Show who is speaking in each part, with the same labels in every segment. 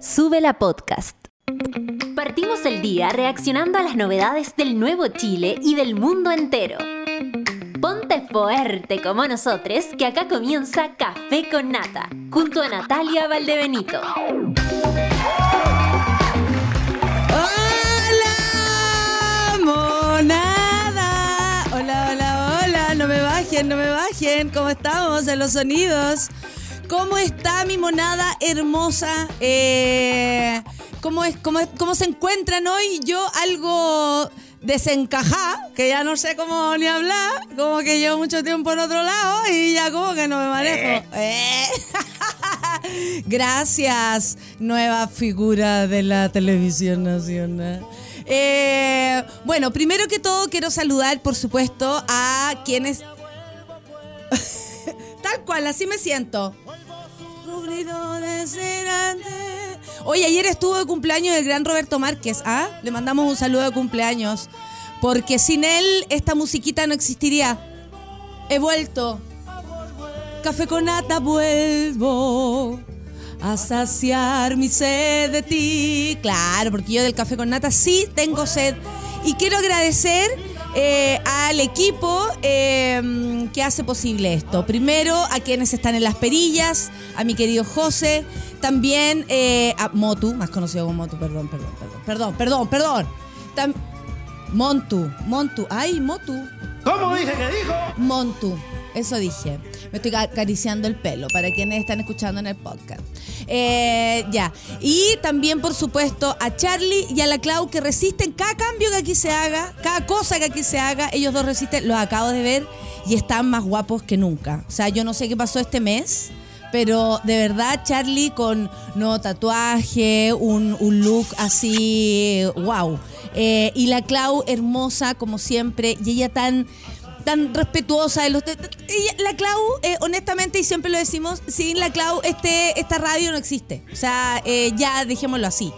Speaker 1: Sube la podcast. Partimos el día reaccionando a las novedades del nuevo Chile y del mundo entero. Ponte fuerte como nosotros, que acá comienza Café con Nata, junto a Natalia Valdebenito.
Speaker 2: ¡Hola! ¡Monada! Hola, hola, hola. No me bajen, no me bajen. ¿Cómo estamos en los sonidos? ¿Cómo está mi monada hermosa? Eh, ¿cómo, es, cómo, es- ¿Cómo se encuentran hoy? Yo algo desencajada, que ya no sé cómo ni hablar, como que llevo mucho tiempo en otro lado y ya como que no me manejo. Eh. Gracias, nueva figura de la televisión nacional. Eh, bueno, primero que todo quiero saludar, por supuesto, a quienes... Tal cual, así me siento. Oye, ayer estuvo de cumpleaños el gran Roberto Márquez. ¿ah? Le mandamos un saludo de cumpleaños. Porque sin él esta musiquita no existiría. He vuelto. Café con nata vuelvo a saciar mi sed de ti. Claro, porque yo del café con nata sí tengo sed. Y quiero agradecer eh, al equipo eh, que hace posible esto. Primero a quienes están en las perillas, a mi querido José, también eh, a Motu, más conocido como Motu, perdón, perdón, perdón, perdón, perdón, perdón. Tam- Montu, Montu, ay, Motu.
Speaker 3: ¿Cómo dije que dijo?
Speaker 2: Montu. Eso dije. Me estoy acariciando el pelo para quienes están escuchando en el podcast. Eh, ya. Y también, por supuesto, a Charlie y a la Clau que resisten cada cambio que aquí se haga, cada cosa que aquí se haga. Ellos dos resisten. Los acabo de ver y están más guapos que nunca. O sea, yo no sé qué pasó este mes. Pero de verdad, Charlie con nuevo tatuaje, un, un look así, wow. Eh, y la Clau hermosa como siempre, y ella tan tan respetuosa de los ella- la Clau eh, honestamente y siempre lo decimos sin la Clau este esta radio no existe. O sea eh, ya dejémoslo así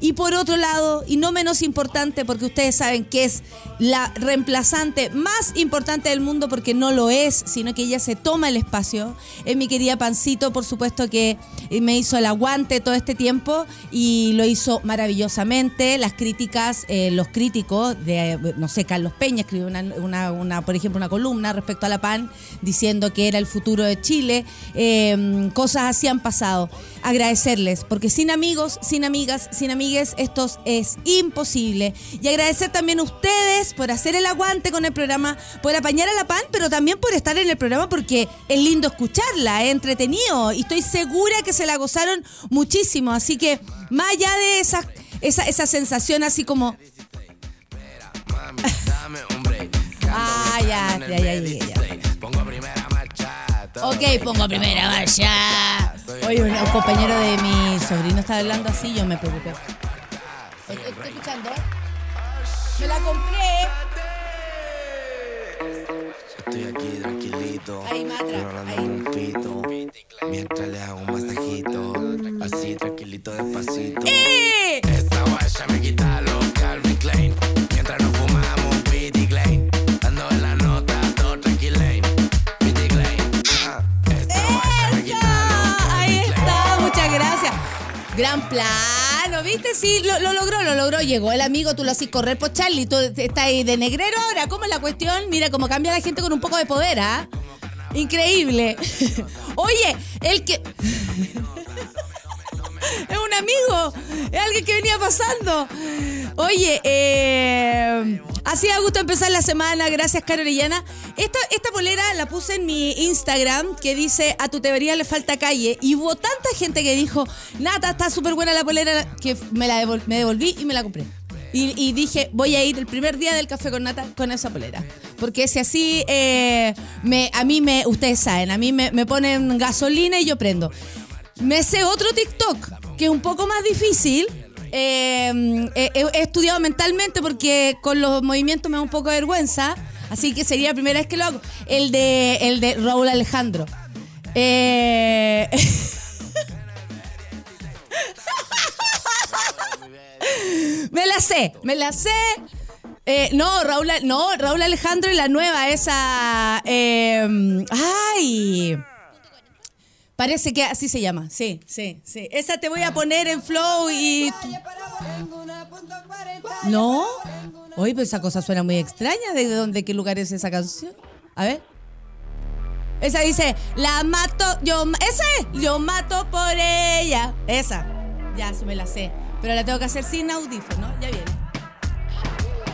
Speaker 2: y por otro lado y no menos importante porque ustedes saben que es la reemplazante más importante del mundo porque no lo es sino que ella se toma el espacio es mi querida Pancito por supuesto que me hizo el aguante todo este tiempo y lo hizo maravillosamente. Las críticas eh, los críticos de no sé Carlos Peña escribió una, una- una, por ejemplo una columna respecto a la PAN diciendo que era el futuro de Chile. Eh, cosas así han pasado agradecerles porque sin amigos sin amigas sin amigues esto es imposible. Y agradecer también a ustedes por hacer el aguante con el programa por apañar a la PAN pero también por estar en el programa porque es lindo escucharla es entretenido y estoy segura que se la gozaron muchísimo. Así que más allá de esa esa, esa sensación así como. Ah, ya, ya, ya, ya, Ok, pongo primera marcha. Oye, un, un compañero de mi sobrino estaba hablando así, yo me preocupé. ¿Estoy escuchando? Me la compré.
Speaker 3: Estoy aquí tranquilito. Rolando un pito. Mientras le hago un masajito. Así tranquilito despacito.
Speaker 2: ¡Eh!
Speaker 3: Esta guaya
Speaker 2: Gran plano, ¿viste? Sí, lo, lo logró, lo logró. Llegó el amigo, tú lo haces correr por Charlie. Tú estás ahí de negrero ahora. ¿Cómo es la cuestión? Mira cómo cambia la gente con un poco de poder, ¿ah? Increíble. Oye, el que. Es un amigo, es alguien que venía pasando. Oye, eh, así da gusto empezar la semana, gracias Caro Orellana. Esta, esta polera la puse en mi Instagram que dice a tu teoría le falta calle y hubo tanta gente que dijo, Nata, está súper buena la polera que me la me devolví y me la compré. Y, y dije, voy a ir el primer día del café con nata con esa polera. Porque si así, eh, me, a mí me, ustedes saben, a mí me, me ponen gasolina y yo prendo. Me sé otro TikTok, que es un poco más difícil. Eh, he, he estudiado mentalmente porque con los movimientos me da un poco de vergüenza. Así que sería la primera vez que lo hago. El de, el de Raúl Alejandro. Eh, me la sé, me la sé. Eh, no, Raúl, no, Raúl Alejandro y la nueva, esa. eh, ay. Parece que así se llama. Sí, sí, sí. Esa te voy a poner en flow y. No. Oye, pues esa cosa suena muy extraña. ¿De dónde, qué lugar es esa canción? A ver. Esa dice, la mato, yo, esa es, yo mato por ella. Esa. Ya, se me la sé. Pero la tengo que hacer sin audífono. Ya viene.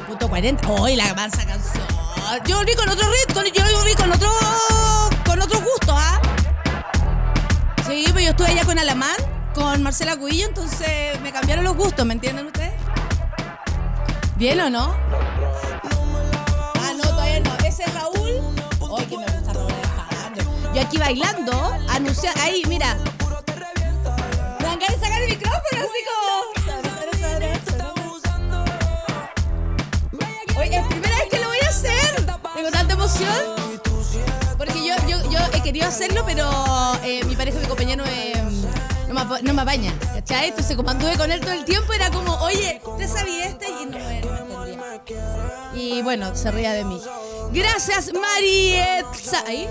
Speaker 2: Punto 40. ¡Ay, la mansa canción! Yo volví con otro ritmo, yo volví con otro. con otro gusto, ¿ah? Sí, pues yo estuve allá con Alamán, con Marcela Cuillo, entonces me cambiaron los gustos, ¿me entienden ustedes? ¿Bien o no? Ah, no, todavía no. Ese es Raúl. Yo aquí bailando, anunciando. Ahí, mira. Me sacar el micrófono, así como. Oye, es primera vez que lo voy a hacer. Tengo tanta emoción. Yo, he querido hacerlo, pero eh, mi pareja, mi compañero, eh, no, me, no me apaña. ¿Cachai? Entonces, como anduve con él todo el tiempo, era como, oye, ¿usted sabía este? Y no, me- entendía. Y bueno, se ría de mí. Gracias, Marietza. ¿Ahí?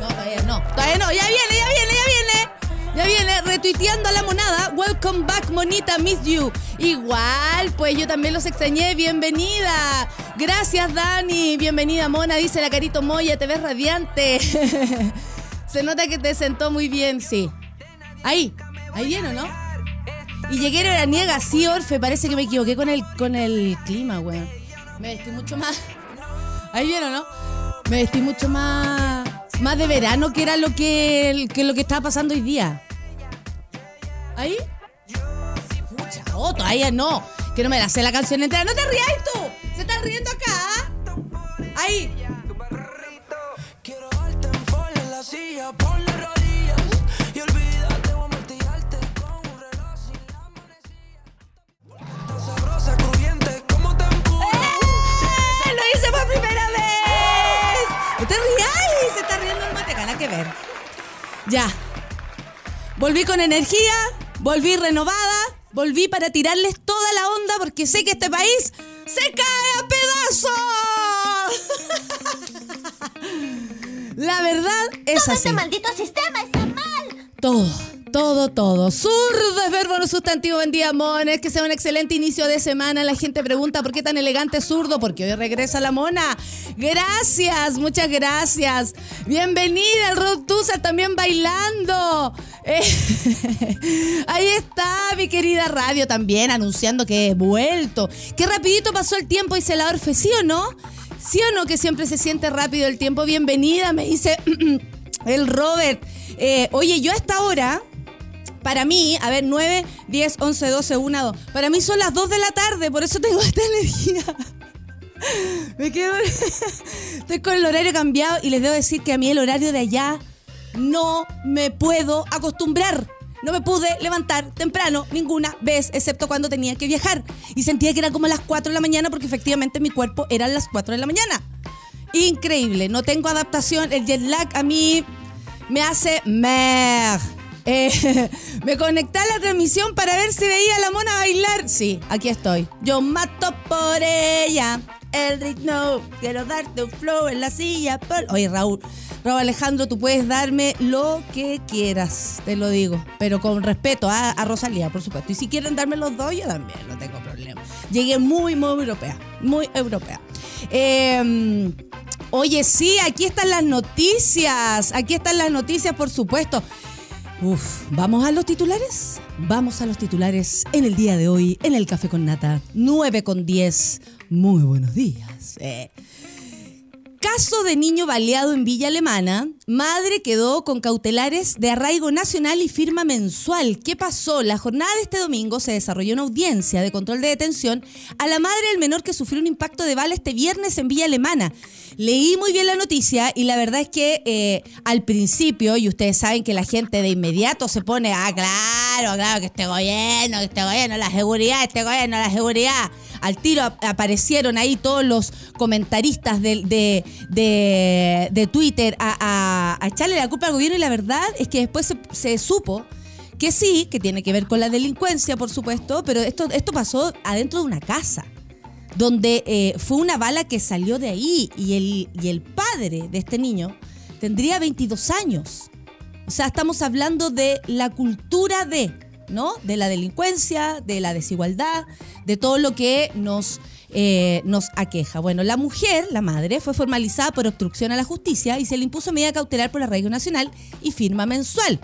Speaker 2: No, todavía no. Todavía no. Ya viene, ya viene, ya viene. Ya viene retuiteando a la monada. Welcome back, monita, miss you. Igual, pues yo también los extrañé. Bienvenida. Gracias, Dani. Bienvenida, mona. Dice la Carito Moya, te ves radiante. Se nota que te sentó muy bien, sí. Ahí. Ahí viene, ¿o no? Y llegué a niega, sí, Orfe. Parece que me equivoqué con el, con el clima, weón. Me vestí mucho más. Ahí viene, ¿o no? Me vestí mucho más más de verano que era lo que, que lo que estaba pasando hoy día. ¿Ahí? Pucha, oh, todavía no. Que no me la sé la canción entera. ¡No te rías tú! ¡Se están riendo acá! Ahí. Ya. Volví con energía, volví renovada, volví para tirarles toda la onda porque sé que este país se cae a pedazos. La verdad es
Speaker 1: Todo
Speaker 2: así.
Speaker 1: este maldito sistema está mal.
Speaker 2: Todo, todo, todo. Zurdo es verbo no sustantivo. Buen día, mones. Que sea un excelente inicio de semana. La gente pregunta por qué tan elegante zurdo. Porque hoy regresa la mona. Gracias, muchas gracias. Bienvenida el Rod también bailando. Eh, ahí está mi querida radio también anunciando que he vuelto. Qué rapidito pasó el tiempo, dice la Orfe. ¿Sí o no? ¿Sí o no que siempre se siente rápido el tiempo? Bienvenida, me dice el Robert. Eh, oye, yo a esta hora, para mí, a ver, 9, 10, 11, 12, 1, 2. Para mí son las 2 de la tarde, por eso tengo esta energía. Me quedo. Estoy con el horario cambiado y les debo decir que a mí el horario de allá no me puedo acostumbrar. No me pude levantar temprano ninguna vez, excepto cuando tenía que viajar. Y sentía que era como las 4 de la mañana porque efectivamente mi cuerpo era las 4 de la mañana. Increíble, no tengo adaptación. El jet lag a mí me hace mer. Eh, me conecté a la transmisión para ver si veía a la mona bailar. Sí, aquí estoy. Yo mato por ella. El ritmo, quiero darte un flow en la silla. Oye, Raúl, Raúl Alejandro, tú puedes darme lo que quieras, te lo digo. Pero con respeto a, Rosalía, por supuesto. Y si quieren darme los dos, yo también, no tengo problema. Llegué muy, muy europea. Muy europea. Eh, Oye, sí, aquí están las noticias. Aquí están las noticias, por supuesto. Uf, ¿vamos a los titulares? Vamos a los titulares en el día de hoy, en el Café con Nata, 9 con 10. Muy buenos días. Eh. Caso de niño baleado en Villa Alemana. Madre quedó con cautelares de arraigo nacional y firma mensual. ¿Qué pasó? La jornada de este domingo se desarrolló una audiencia de control de detención a la madre del menor que sufrió un impacto de bala este viernes en Villa Alemana. Leí muy bien la noticia y la verdad es que eh, al principio, y ustedes saben que la gente de inmediato se pone, ah, claro, claro, que este gobierno, que este gobierno, la seguridad, este gobierno, la seguridad. Al tiro ap- aparecieron ahí todos los comentaristas de, de, de- Twitter a- a echarle la culpa al gobierno y la verdad es que después se, supo que sí, que tiene que ver con la delincuencia, por supuesto, pero esto, esto pasó adentro de una casa donde eh, fue una bala que salió de ahí y el, y el padre de este niño tendría 22 años. O sea, estamos hablando de la cultura de, ¿no? De la delincuencia, de la desigualdad, de todo lo que nos, eh, nos aqueja. Bueno, la mujer, la madre, fue formalizada por obstrucción a la justicia y se le impuso medida cautelar por la Radio Nacional y firma mensual.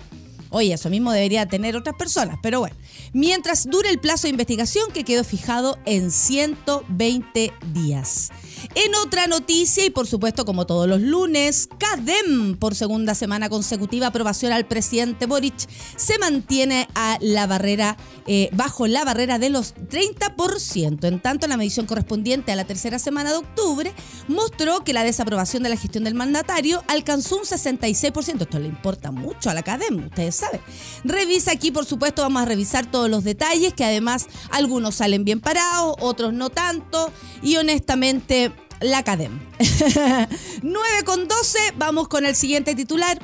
Speaker 2: Oye, eso mismo debería tener otras personas, pero bueno. Mientras dure el plazo de investigación que quedó fijado en 120 días. En otra noticia, y por supuesto como todos los lunes, CADEM, por segunda semana consecutiva, aprobación al presidente Boric, se mantiene a la barrera, eh, bajo la barrera de los 30%. En tanto, la medición correspondiente a la tercera semana de octubre mostró que la desaprobación de la gestión del mandatario alcanzó un 66%. Esto le importa mucho a la CADEM, ustedes saben. Revisa aquí, por supuesto, vamos a revisar todos los detalles, que además algunos salen bien parados, otros no tanto, y honestamente la CADEM. 9 con 12, vamos con el siguiente titular.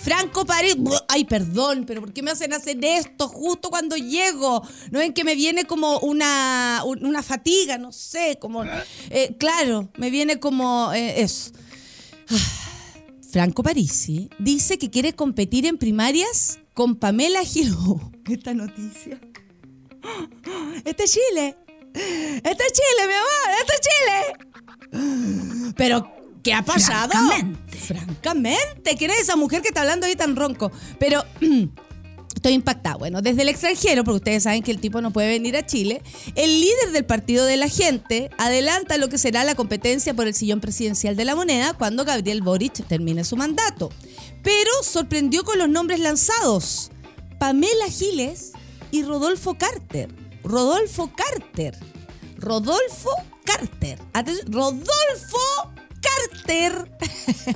Speaker 2: Franco París, ay perdón, pero ¿por qué me hacen hacer esto justo cuando llego? ¿No ven que me viene como una, una fatiga? No sé, como... eh, claro, me viene como eh, eso. Franco Parisi dice que quiere competir en primarias con Pamela Gil. Esta noticia. Este es Chile. Este es Chile, mi amor. Este es Chile. Pero, ¿qué ha pasado?
Speaker 4: Francamente.
Speaker 2: Francamente. ¿Quién es esa mujer que está hablando ahí tan ronco? Pero. Estoy impactada. Bueno, desde el extranjero, porque ustedes saben que el tipo no puede venir a Chile, el líder del Partido de la Gente adelanta lo que será la competencia por el sillón presidencial de la moneda cuando Gabriel Boric termine su mandato. Pero sorprendió con los nombres lanzados. Pamela Giles y Rodolfo Carter. Rodolfo Carter. Rodolfo Carter. Atención, Rodolfo Carter.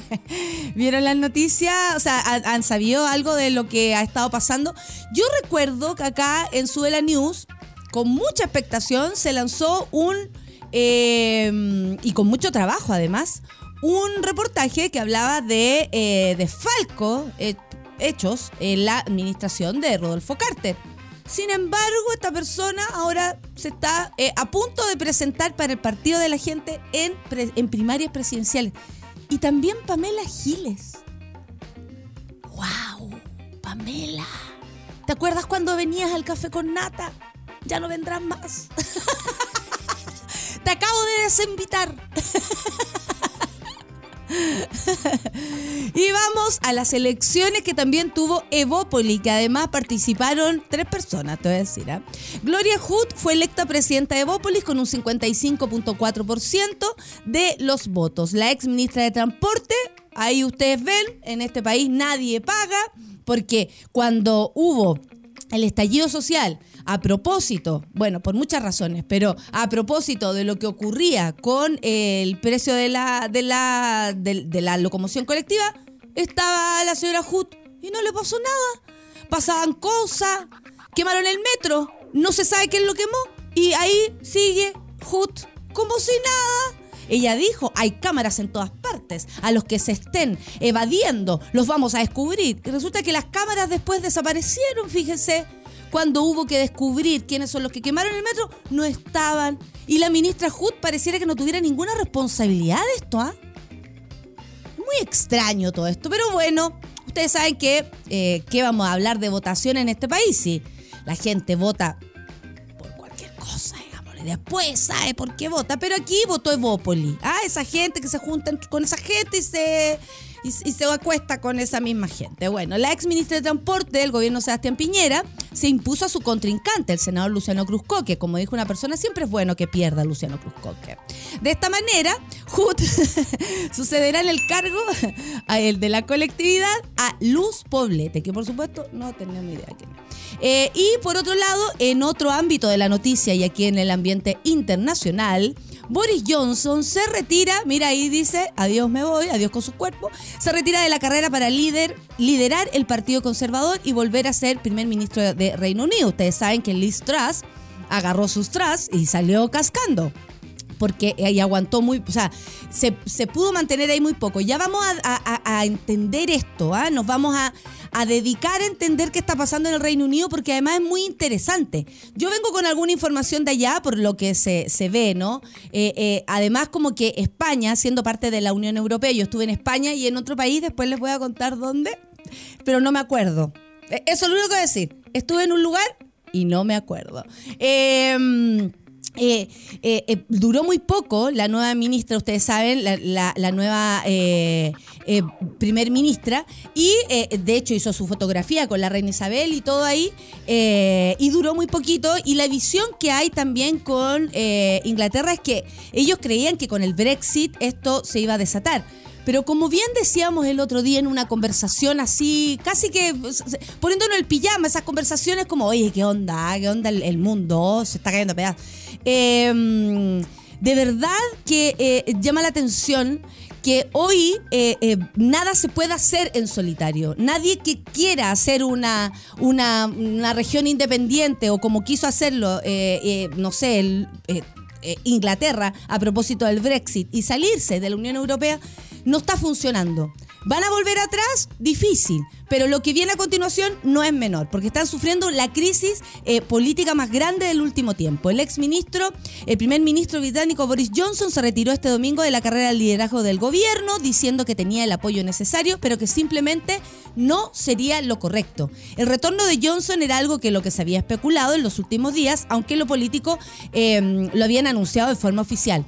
Speaker 2: ¿Vieron las noticias? O sea, ¿han, sabido algo de lo que ha estado pasando? Yo recuerdo que acá en Suela News, con mucha expectación, se lanzó un, eh, y con mucho trabajo además, un reportaje que hablaba de, eh, de Falco, eh, hechos en la administración de Rodolfo Carter. Sin embargo, esta persona ahora se está eh, a punto de presentar para el Partido de la Gente en, en primarias presidenciales. Y también Pamela Giles. ¡Wow! Pamela. ¿Te acuerdas cuando venías al café con nata? Ya no vendrás más. Te acabo de desinvitar. Y vamos a las elecciones que también tuvo Evópoli, que además participaron tres personas, te voy a decir. ¿ah? Gloria Hood fue electa presidenta de Evópolis con un 55.4% de los votos. La ex ministra de Transporte, ahí ustedes ven, en este país nadie paga, porque cuando hubo el estallido social, a propósito, bueno, por muchas razones, pero a propósito de lo que ocurría con el precio de la, de la, de, la locomoción colectiva, estaba la señora Hood y no le pasó nada. Pasaban cosas, quemaron el metro, no se sabe quién lo quemó, y ahí sigue Hood como si nada. Ella dijo, hay cámaras en todas partes. A los que se estén evadiendo, los vamos a descubrir. Y resulta que las cámaras después desaparecieron, fíjese. Cuando hubo que descubrir quiénes son los que quemaron el metro, no estaban. Y la ministra Hood pareciera que no tuviera ninguna responsabilidad de esto, ¿ah? Muy extraño todo esto, pero bueno, ustedes saben que, eh, vamos a hablar de votación en este país. Si la gente vota por cualquier cosa, digámosle. Después sabe por qué vota. Pero aquí votó Evópoli. Ah, esa gente que se junta con esa gente y se, y se acuesta con esa misma gente. Bueno, la ex ministra de Transporte del gobierno Sebastián Piñera se impuso a su contrincante, el senador Luciano Cruzco, que como dijo una persona, siempre es bueno que pierda Luciano Cruzco. De esta manera, Hood sucederá en el cargo a el de la colectividad a Luz Poblete, que por supuesto no tenemos idea quién. Eh, y por otro lado, en otro ámbito de la noticia y aquí en el ambiente internacional, Boris Johnson se retira, mira ahí dice, adiós me voy, adiós con su cuerpo, se retira de la carrera para liderar el Partido Conservador y volver a ser primer ministro de Reino Unido. Ustedes saben que Liz Truss agarró sus Truss y salió cascando. Porque ahí aguantó muy, o sea, se, pudo mantener ahí muy poco. Ya vamos a, entender esto, ¿ah? nos vamos a, dedicar a entender qué está pasando en el Reino Unido, porque además es muy interesante. Yo vengo con alguna información de allá, por lo que se, se ve, ¿no? Eh, eh, además, como que España, siendo parte de la Unión Europea, yo estuve en España y en otro país, después les voy a contar dónde, pero no me acuerdo. Eh, Eso es lo único que voy a decir. Estuve en un lugar y no me acuerdo. Eh, eh, eh, eh, duró muy poco la nueva ministra, ustedes saben, la, nueva primer ministra, y de hecho hizo su fotografía con la reina Isabel y todo ahí, y duró muy poquito, y la visión que hay también con Inglaterra es que ellos creían que con el Brexit esto se iba a desatar. Pero como bien decíamos el otro día en una conversación así, casi que pues, poniéndonos el pijama, esas conversaciones como, oye, ¿qué onda? ¿Qué onda el, el mundo? Se está cayendo a pedazos. Eh, de verdad que eh, llama la atención que hoy eh, eh, nada se puede hacer en solitario. Nadie que quiera hacer una, una, una región independiente o como quiso hacerlo, no sé, Inglaterra a propósito del Brexit y salirse de la Unión Europea, no está funcionando. ¿Van a volver atrás? Difícil. Pero lo que viene a continuación no es menor, porque están sufriendo la crisis eh, política más grande del último tiempo. El ex ministro, el primer ministro británico Boris Johnson, se retiró este domingo de la carrera del liderazgo del gobierno, diciendo que tenía el apoyo necesario, pero que simplemente no sería lo correcto. El retorno de Johnson era algo que lo que se había especulado en los últimos días, aunque lo político eh, lo habían anunciado de forma oficial.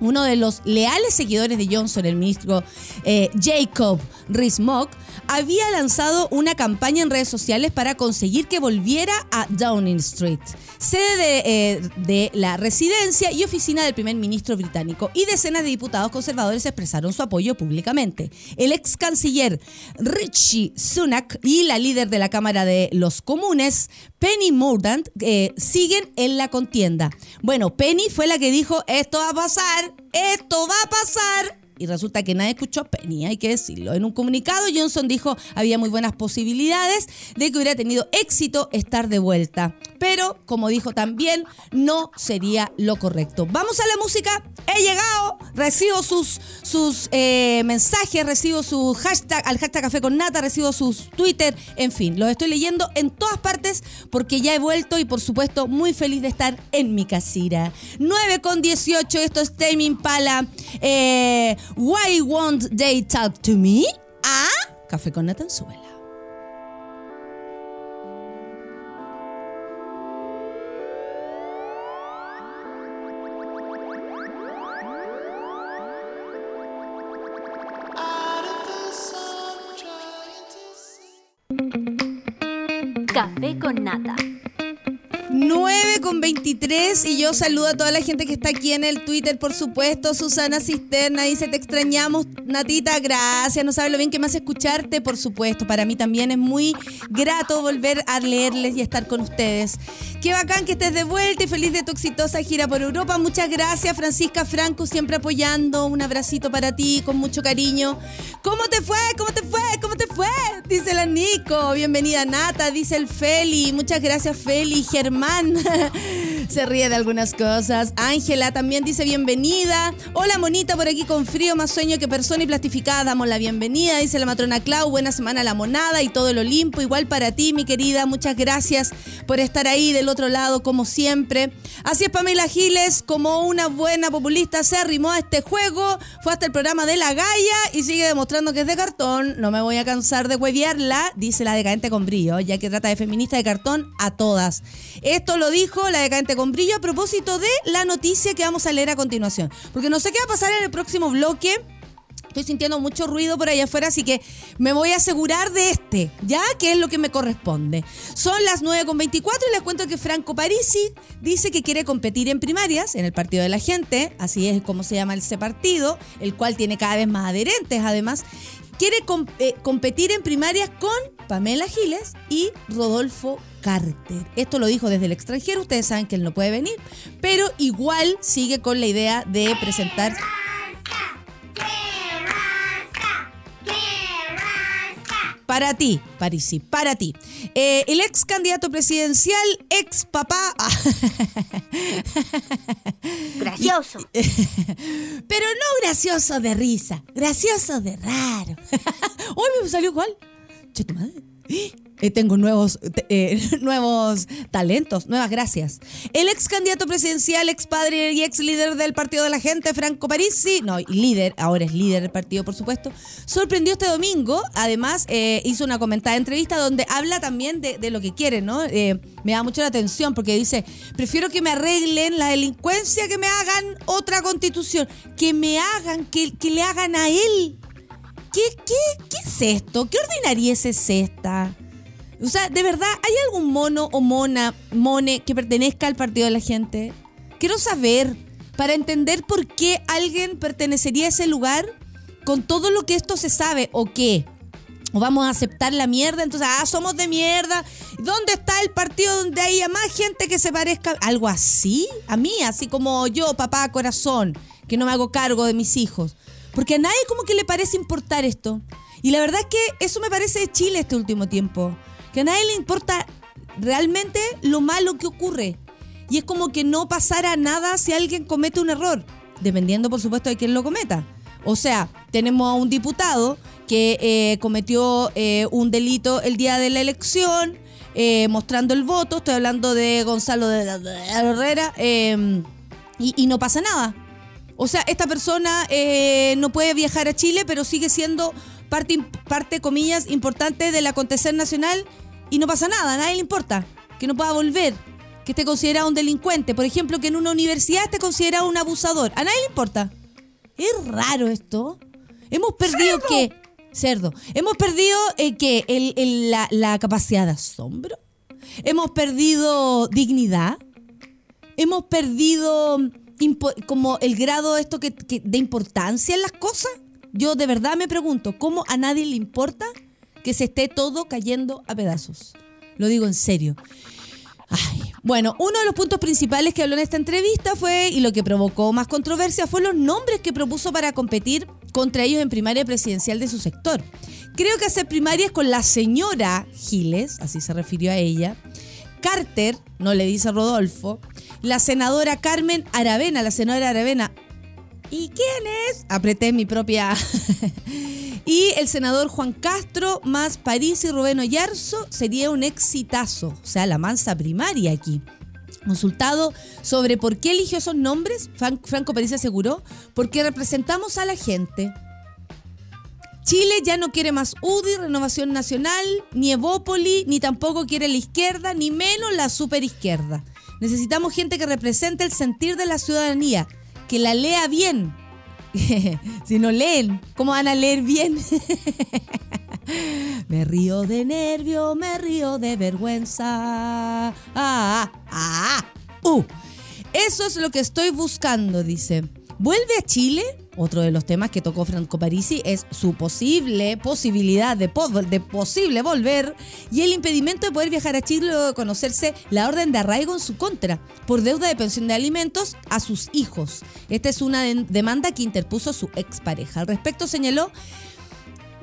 Speaker 2: Uno de los leales seguidores de Johnson, el ministro eh, Jacob Rees-Mogg, había lanzado una campaña en redes sociales para conseguir que volviera a Downing Street, sede de, eh, de la residencia y oficina del primer ministro británico, y decenas de diputados conservadores expresaron su apoyo públicamente. El ex canciller Richie Sunak y la líder de la Cámara de los Comunes, Penny Mordaunt, eh, siguen en la contienda. Bueno, Penny fue la que dijo, esto va a pasar, esto va a pasar. Y resulta que nadie escuchó a Penny, hay que decirlo. En un comunicado, Johnson dijo había muy buenas posibilidades de que hubiera tenido éxito estar de vuelta. Pero, como dijo también, no sería lo correcto. Vamos a la música. He llegado, recibo sus, sus eh, mensajes, recibo su hashtag, al hashtag Café con Nata, recibo sus Twitter, en fin, los estoy leyendo en todas partes porque ya he vuelto y por supuesto muy feliz de estar en mi casira. 9 con 18, esto es Tame Impala. Eh, Why won't they talk to me? Ah, Café con Nata en
Speaker 1: Café con nata.
Speaker 2: 9 con 23 y yo saludo a toda la gente que está aquí en el Twitter, por supuesto. Susana Cisterna dice, te extrañamos, Natita, gracias. No sabes lo bien que me hace escucharte, por supuesto. Para mí también es muy grato volver a leerles y estar con ustedes. Qué bacán que estés de vuelta y feliz de tu exitosa gira por Europa. Muchas gracias, Francisca Franco, siempre apoyando. Un abracito para ti, con mucho cariño. ¿Cómo te fue? ¿Cómo te fue? ¿Cómo te fue? Dice la Nico. Bienvenida, Nata, dice el Feli. Muchas gracias, Feli. Germán se ríe de algunas cosas. Ángela también dice bienvenida. Hola, monita, por aquí con frío, más sueño que persona y plastificada. Damos la bienvenida, dice la matrona Clau. Buena semana a la monada y todo el Olimpo. Igual para ti, mi querida. Muchas gracias por estar ahí del otro lado, como siempre. Así es, Pamela Giles, como una buena populista, se arrimó a este juego. Fue hasta el programa de la Gaia y sigue demostrando que es de cartón. No me voy a cansar de hueviarla, dice la decadente con brillo, ya que trata de feminista de cartón a todas. Esto lo dijo la decadente con brillo a propósito de la noticia que vamos a leer a continuación. Porque no sé qué va a pasar en el próximo bloque. Estoy sintiendo mucho ruido por allá afuera, así que me voy a asegurar de este, ¿ya? Que es lo que me corresponde. Son las 9.24 y les cuento que Franco Parisi dice que quiere competir en primarias, en el Partido de la Gente, así es como se llama ese partido, el cual tiene cada vez más adherentes además. Quiere eh, competir en primarias con Pamela Giles y Rodolfo Carter. Esto lo dijo desde el extranjero, ustedes saben que él no puede venir, pero igual sigue con la idea de presentar... Para ti, Parisi, para ti. Eh, el ex candidato presidencial, ex papá.
Speaker 4: Gracioso.
Speaker 2: Pero no gracioso de risa, gracioso de raro. Hoy me salió igual. Che, tu madre. Eh, tengo nuevos, eh, nuevos talentos, nuevas gracias. El ex candidato presidencial, ex padre y ex líder del Partido de la Gente, Franco Parisi, no, líder, ahora es líder del partido, por supuesto, sorprendió este domingo. Además, eh, hizo una comentada entrevista donde habla también de, lo que quiere, ¿no? Eh, me da mucho la atención porque dice: prefiero que me arreglen la delincuencia, que me hagan otra constitución, que me hagan, que, que le hagan a él. ¿Qué, qué, ¿Qué es esto? ¿Qué ordinariez es esta? O sea, ¿de verdad hay algún mono o mona, mone que pertenezca al partido de la gente? Quiero saber, para entender por qué alguien pertenecería a ese lugar con todo lo que esto se sabe o qué. O vamos a aceptar la mierda, entonces, ah, somos de mierda. ¿Dónde está el partido donde haya más gente que se parezca? Algo así, a mí, así como yo, papá, corazón, que no me hago cargo de mis hijos. Porque a nadie como que le parece importar esto. Y la verdad es que eso me parece de Chile este último tiempo. Que a nadie le importa realmente lo malo que ocurre. Y es como que no pasara nada si alguien comete un error. Dependiendo, por supuesto, de quién lo cometa. O sea, tenemos a un diputado que eh, cometió eh, un delito el día de la elección, eh, mostrando el voto. Estoy hablando de Gonzalo de Herrera. y, y no pasa nada. O sea, esta persona eh, no puede viajar a Chile, pero sigue siendo parte, parte, comillas, importante del acontecer nacional y no pasa nada, a nadie le importa. Que no pueda volver, que esté considerado un delincuente. Por ejemplo, que en una universidad esté considerado un abusador. A nadie le importa. Es raro esto. Hemos perdido que... Cerdo. Hemos perdido eh, que el, el- la, la capacidad de asombro. Hemos perdido dignidad hemos perdido impo- como el grado de esto que, que- de importancia en las cosas. Yo de verdad me pregunto, ¿cómo a nadie le importa que se esté todo cayendo a pedazos? Lo digo en serio. Bueno, uno de los puntos principales que habló en esta entrevista fue, y lo que provocó más controversia, fue los nombres que propuso para competir contra ellos en primaria presidencial de su sector. Creo que hacer primarias con la señora Giles, así se refirió a ella, Carter, no le dice Rodolfo, la senadora Carmen Aravena, la senadora Aravena. ¿Y quién es? Apreté mi propia. Y el senador Juan Castro más París y Rubén Oyarzo sería un exitazo. O sea, la mansa primaria aquí. Consultado sobre por qué eligió esos nombres, Fran- Franco París aseguró, porque representamos a la gente. Chile ya no quiere más UDI, Renovación Nacional, ni Evópoli, ni tampoco quiere la izquierda, ni menos la superizquierda. Necesitamos gente que represente el sentir de la ciudadanía, que la lea bien. si no leen, ¿cómo van a leer bien? me río de nervio, me río de vergüenza. Ah, ah, ah, uh. Eso es lo que estoy buscando, dice. ¿Vuelve a Chile? Otro de los temas que tocó Franco Parisi es su posible posibilidad de, po- de posible volver y el impedimento de poder viajar a Chile luego de conocerse la orden de arraigo en su contra por deuda de pensión de alimentos a sus hijos. Esta es una de- demanda que interpuso su expareja. Al respecto señaló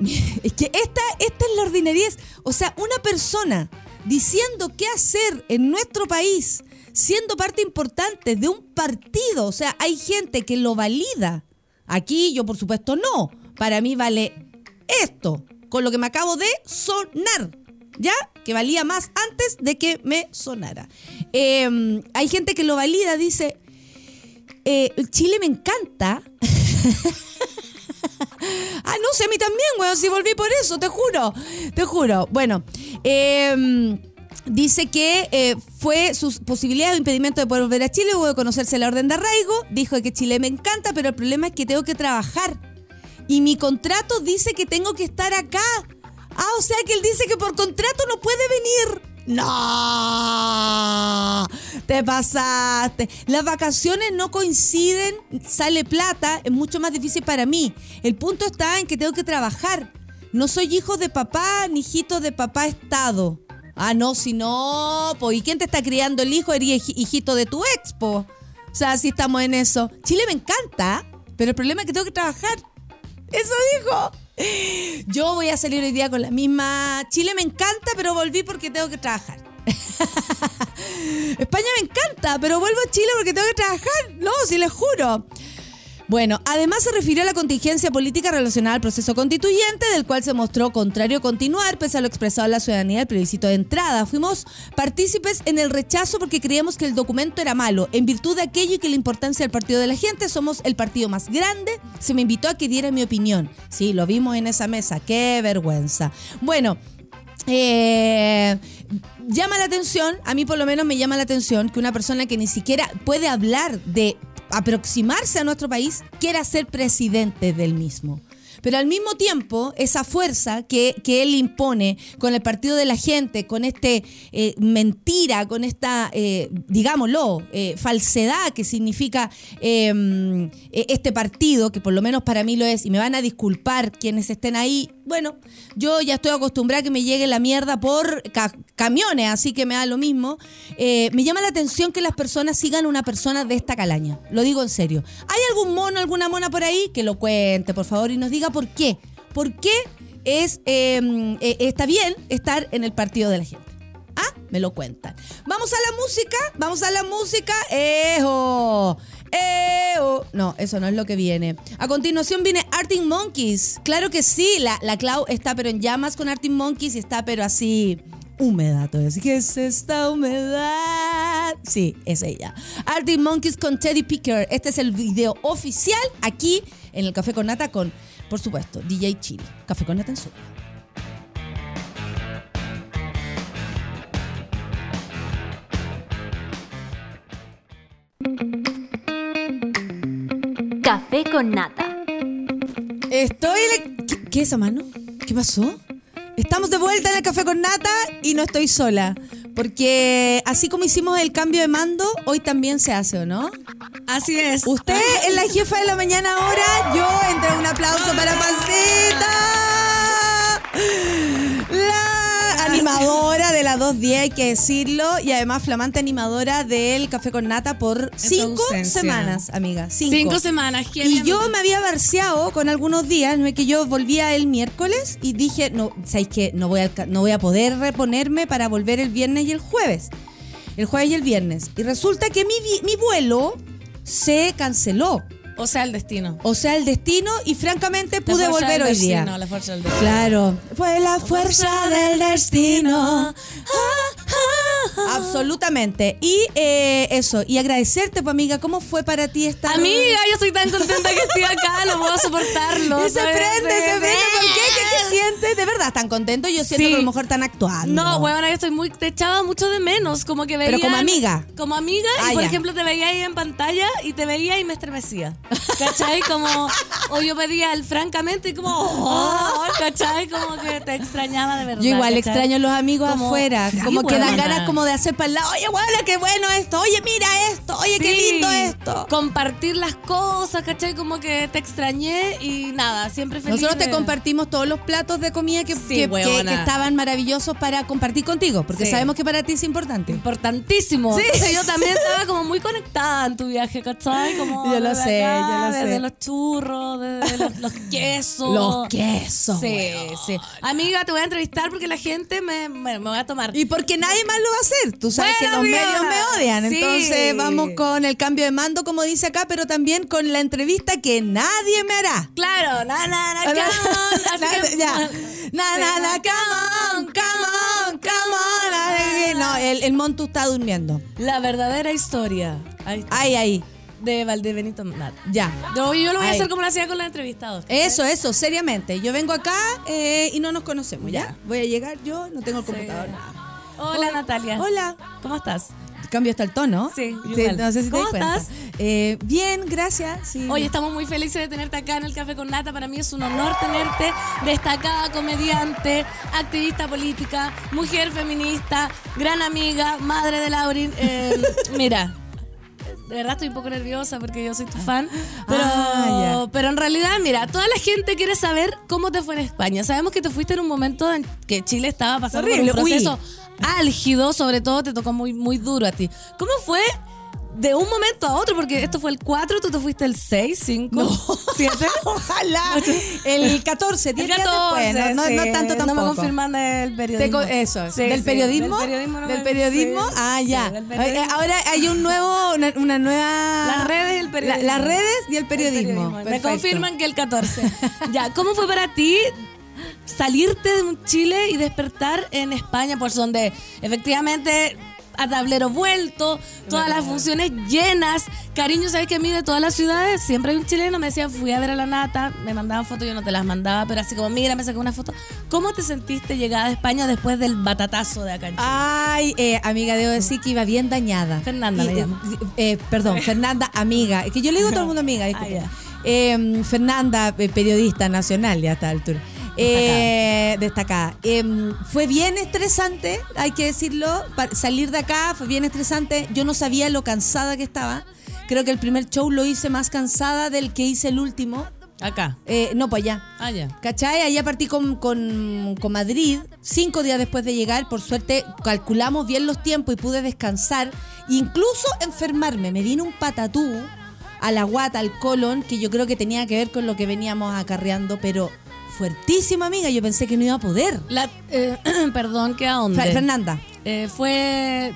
Speaker 2: es que esta, esta es la ordinariez. O sea, una persona diciendo qué hacer en nuestro país, siendo parte importante de un partido. O sea, hay gente que lo valida. Aquí yo, por supuesto, no. Para mí vale esto, con lo que me acabo de sonar. ¿Ya? Que valía más antes de que me sonara. Eh, hay gente que lo valida, dice, eh, Chile me encanta. Ah, no sé, a mí también, weón, si volví por eso, te juro, te juro. Bueno, eh, dice que eh, fue sus posibilidades o impedimento de poder volver a Chile luego de conocerse la orden de arraigo. Dijo que Chile me encanta, pero el problema es que tengo que trabajar. Y mi contrato dice que tengo que estar acá. Ah, o sea que él dice que por contrato no puede venir. No, te pasaste. Las vacaciones no coinciden, sale plata, es mucho más difícil para mí. El punto está en que tengo que trabajar. No soy hijo de papá ni hijito de papá Estado. Ah, no, si no, po. ¿y quién te está criando el hijo? Eres hij- hijito de tu expo. O sea, si estamos en eso. Chile me encanta, pero el problema es que tengo que trabajar. Eso dijo. Yo voy a salir hoy día con la misma. Chile me encanta, pero volví porque tengo que trabajar. España me encanta, pero vuelvo a Chile porque tengo que trabajar. No, si les juro. Bueno, además se refirió a la contingencia política relacionada al proceso constituyente, del cual se mostró contrario a continuar, pese a lo expresado en la ciudadanía del plebiscito de entrada. Fuimos partícipes en el rechazo porque creíamos que el documento era malo, en virtud de aquello y que la importancia del partido de la gente, somos el partido más grande. Se me invitó a que diera mi opinión. Sí, lo vimos en esa mesa, qué vergüenza. Bueno, eh, llama la atención, a mí por lo menos me llama la atención que una persona que ni siquiera puede hablar de aproximarse a nuestro país quiera ser presidente del mismo. Pero al mismo tiempo, esa fuerza que, que él impone con el partido de la gente, con este eh, mentira, con esta, eh, digámoslo, eh, falsedad que significa eh, eh, este partido, que por lo menos para mí lo es, y me van a disculpar quienes estén ahí. Bueno, yo ya estoy acostumbrada a que me llegue la mierda por ca- camiones, así que me da lo mismo. Eh, me llama la atención que las personas sigan una persona de esta calaña. Lo digo en serio. ¿Hay algún mono, alguna mona por ahí? Que lo cuente, por favor, y nos diga por qué. ¿Por qué es, eh, eh, está bien estar en el partido de la gente? Ah, me lo cuentan. Vamos a la música, vamos a la música. ¡Ejo! ¡Ejo! No, eso no es lo que viene. A continuación viene Arctic Monkeys. Claro que sí, la, la Clau está pero en llamas con Arctic Monkeys y está pero así todavía. Así que es esta humedad. Sí, es ella. Arctic Monkeys con Teddy Picker. Este es el video oficial aquí en el Café con Nata con, por supuesto, DJ Chili. Café con Nata en su.
Speaker 1: Café con nata.
Speaker 2: Estoy. en el- ¿Qué, qué es esa mano? ¿Qué pasó? Estamos de vuelta en el café con nata y no estoy sola. Porque así como hicimos el cambio de mando, hoy también se hace, ¿o no?
Speaker 4: Así es.
Speaker 2: Usted es la jefa de la mañana ahora. Yo entre un aplauso para Pancita. Animadora de la 210, hay que decirlo. Y además flamante animadora del Café con Nata por cinco semanas, amiga. Cinco,
Speaker 4: Cinco semanas. ¿quién
Speaker 2: Y yo me había barceado con algunos días, no es que yo volvía el miércoles y dije, no, ¿sabéis qué? No voy, a, no voy a poder reponerme para volver el viernes y el jueves. El jueves y el viernes. Y resulta que mi, mi vuelo se canceló.
Speaker 4: O sea, el destino.
Speaker 2: O sea, el destino y francamente
Speaker 4: La
Speaker 2: pude volver hoy día.
Speaker 4: La fuerza del destino.
Speaker 2: Claro, fue la fuerza del destino. Absolutamente. Y eh, eso, y agradecerte, pues, amiga, ¿cómo fue para ti esta
Speaker 4: Amiga, yo estoy tan contenta que estoy acá, no puedo soportarlo.
Speaker 2: Y se prende, se prende. ¿Por qué? ¿Qué, qué sientes? ¿De verdad están contentos? Yo siento
Speaker 4: Sí.
Speaker 2: que a lo mejor están actuando.
Speaker 4: No, huevona, yo estoy muy. Te echaba mucho de menos. Como que veía.
Speaker 2: Pero como amiga.
Speaker 4: Como amiga.
Speaker 2: Ah,
Speaker 4: y por
Speaker 2: ya.
Speaker 4: ejemplo, te veía ahí en pantalla y te veía y me estremecía. ¿Cachai? Como. O yo pedía el francamente y como. oh, ¿Cachai? Como que te extrañaba de verdad.
Speaker 2: Yo igual
Speaker 4: ¿cachai?
Speaker 2: extraño a los amigos
Speaker 4: Como-
Speaker 2: afuera.
Speaker 4: Sí,
Speaker 2: como que dan
Speaker 4: huevona.
Speaker 2: ganas como de hacer para el lado. Oye, bueno, qué bueno esto. Oye, mira esto. Oye, qué lindo esto.
Speaker 4: Compartir las cosas, ¿cachai? Como que te extrañé y nada, siempre feliz.
Speaker 2: Nosotros te compartimos todos los platos de comida que,
Speaker 4: Sí,
Speaker 2: que- que-
Speaker 4: huevona.
Speaker 2: que estaban maravillosos para compartir contigo, porque sabemos que para ti es importante.
Speaker 4: Importantísimo.
Speaker 2: Sí.
Speaker 4: Entonces yo también estaba como muy conectada en tu viaje, ¿cachai? Como
Speaker 2: Yo lo sé,
Speaker 4: acá,
Speaker 2: yo lo sé.
Speaker 4: Desde los churros, los, los quesos.
Speaker 2: Los quesos.
Speaker 4: Sí,
Speaker 2: weón.
Speaker 4: sí. Amiga, te voy a entrevistar porque la gente me, me, me va a tomar.
Speaker 2: Y porque nadie más lo va a hacer. Tú sabes
Speaker 4: Bueno,
Speaker 2: que los medios me odian.
Speaker 4: Sí.
Speaker 2: Entonces vamos con el cambio de mando, como dice acá, pero también con la entrevista que nadie me hará.
Speaker 4: Claro, na, na, na, come on.
Speaker 2: Na-
Speaker 4: que-
Speaker 2: ya. Na, na, na, come on, come on, come on. No, el, el Montu está durmiendo.
Speaker 4: La verdadera historia. Ahí está.
Speaker 2: Ay, ahí.
Speaker 4: De Valdebenito Nat.
Speaker 2: Ya.
Speaker 4: Yo, yo lo voy a hacer como lo hacía con los entrevistados.
Speaker 2: Eso, eso, seriamente. Yo vengo acá eh, y no nos conocemos, ¿ya?
Speaker 4: Ya.
Speaker 2: Voy a llegar yo, no tengo el
Speaker 4: Sí.
Speaker 2: computador, nada.
Speaker 4: Hola, Natalia.
Speaker 2: Hola.
Speaker 4: ¿Cómo estás?
Speaker 2: Cambio hasta el tono.
Speaker 4: Sí, igual.
Speaker 2: no sé si te
Speaker 4: ¿Cómo
Speaker 2: das cuenta.
Speaker 4: estás?
Speaker 2: Eh, bien, gracias. sí.
Speaker 4: Oye, estamos muy felices de tenerte acá en el Café con Nata. Para mí es un honor tenerte. Destacada comediante, activista política, mujer feminista, gran amiga, madre de Laurin. Eh, mira. De verdad estoy un poco nerviosa porque yo soy tu fan. Pero,
Speaker 2: Ah,
Speaker 4: pero en realidad, mira, toda la gente quiere saber cómo te fue en España. Sabemos que te fuiste en un momento en que Chile estaba pasando
Speaker 2: Horrible,
Speaker 4: por un
Speaker 2: uy.
Speaker 4: proceso álgido, sobre todo te tocó muy, muy duro a ti. ¿Cómo fue de un momento a otro, porque esto fue el 4, tú te fuiste el 6, 5, 7.
Speaker 2: Ojalá. El 14, 10
Speaker 4: El
Speaker 2: días
Speaker 4: 14,
Speaker 2: después. No, no-
Speaker 4: sí.
Speaker 2: no tanto tampoco.
Speaker 4: No me confirman el
Speaker 2: Te
Speaker 4: periodismo.
Speaker 2: co- eso,
Speaker 4: Sí,
Speaker 2: ¿del
Speaker 4: sí,
Speaker 2: periodismo?
Speaker 4: Del periodismo. no
Speaker 2: ¿Del periodismo? ah, ya.
Speaker 4: periodismo.
Speaker 2: Ahora hay un nuevo, una, una nueva...
Speaker 4: Las redes y el periodismo.
Speaker 2: La- las redes y el
Speaker 4: El
Speaker 2: periodismo.
Speaker 4: Me confirman que el 14. ya, ¿cómo fue para ti salirte de un Chile y despertar en España? Pues donde efectivamente a tablero vuelto, todas las funciones llenas. Cariño, ¿sabes que a mí de todas las ciudades siempre hay un chileno? Me decía, fui a ver a la nata, me mandaban fotos, yo no te las mandaba, pero así como, mira, me saqué una foto. ¿Cómo te sentiste llegada a España después del batatazo de acá en Chile?
Speaker 2: Ay, eh, amiga, debo decir que iba bien dañada.
Speaker 4: Fernanda
Speaker 2: Y,
Speaker 4: la
Speaker 2: eh,
Speaker 4: llamo.
Speaker 2: eh, perdón, Fernanda, amiga. Es que yo le digo a todo el mundo amiga.
Speaker 4: Ah.
Speaker 2: Eh, Fernanda, eh, periodista nacional ya a esta altura. Eh, destacada. Eh, fue bien estresante, hay que decirlo. salir de acá fue bien estresante. Yo no sabía lo cansada que estaba. Creo que el primer show lo hice más cansada del que hice el último.
Speaker 4: Acá.
Speaker 2: Eh, no, pues allá.
Speaker 4: Ah, ya.
Speaker 2: ¿Cachai? Allá partí con, con, con Madrid, cinco días después de llegar. Por suerte, calculamos bien los tiempos y pude descansar. Incluso enfermarme. Me vino un patatú a la guata, al colon, que yo creo que tenía que ver con lo que veníamos acarreando, pero fuertísimo, amiga. Yo pensé que no iba a poder.
Speaker 4: La, eh, perdón, ¿qué a dónde?
Speaker 2: Fer- Fernanda,
Speaker 4: Eh, fue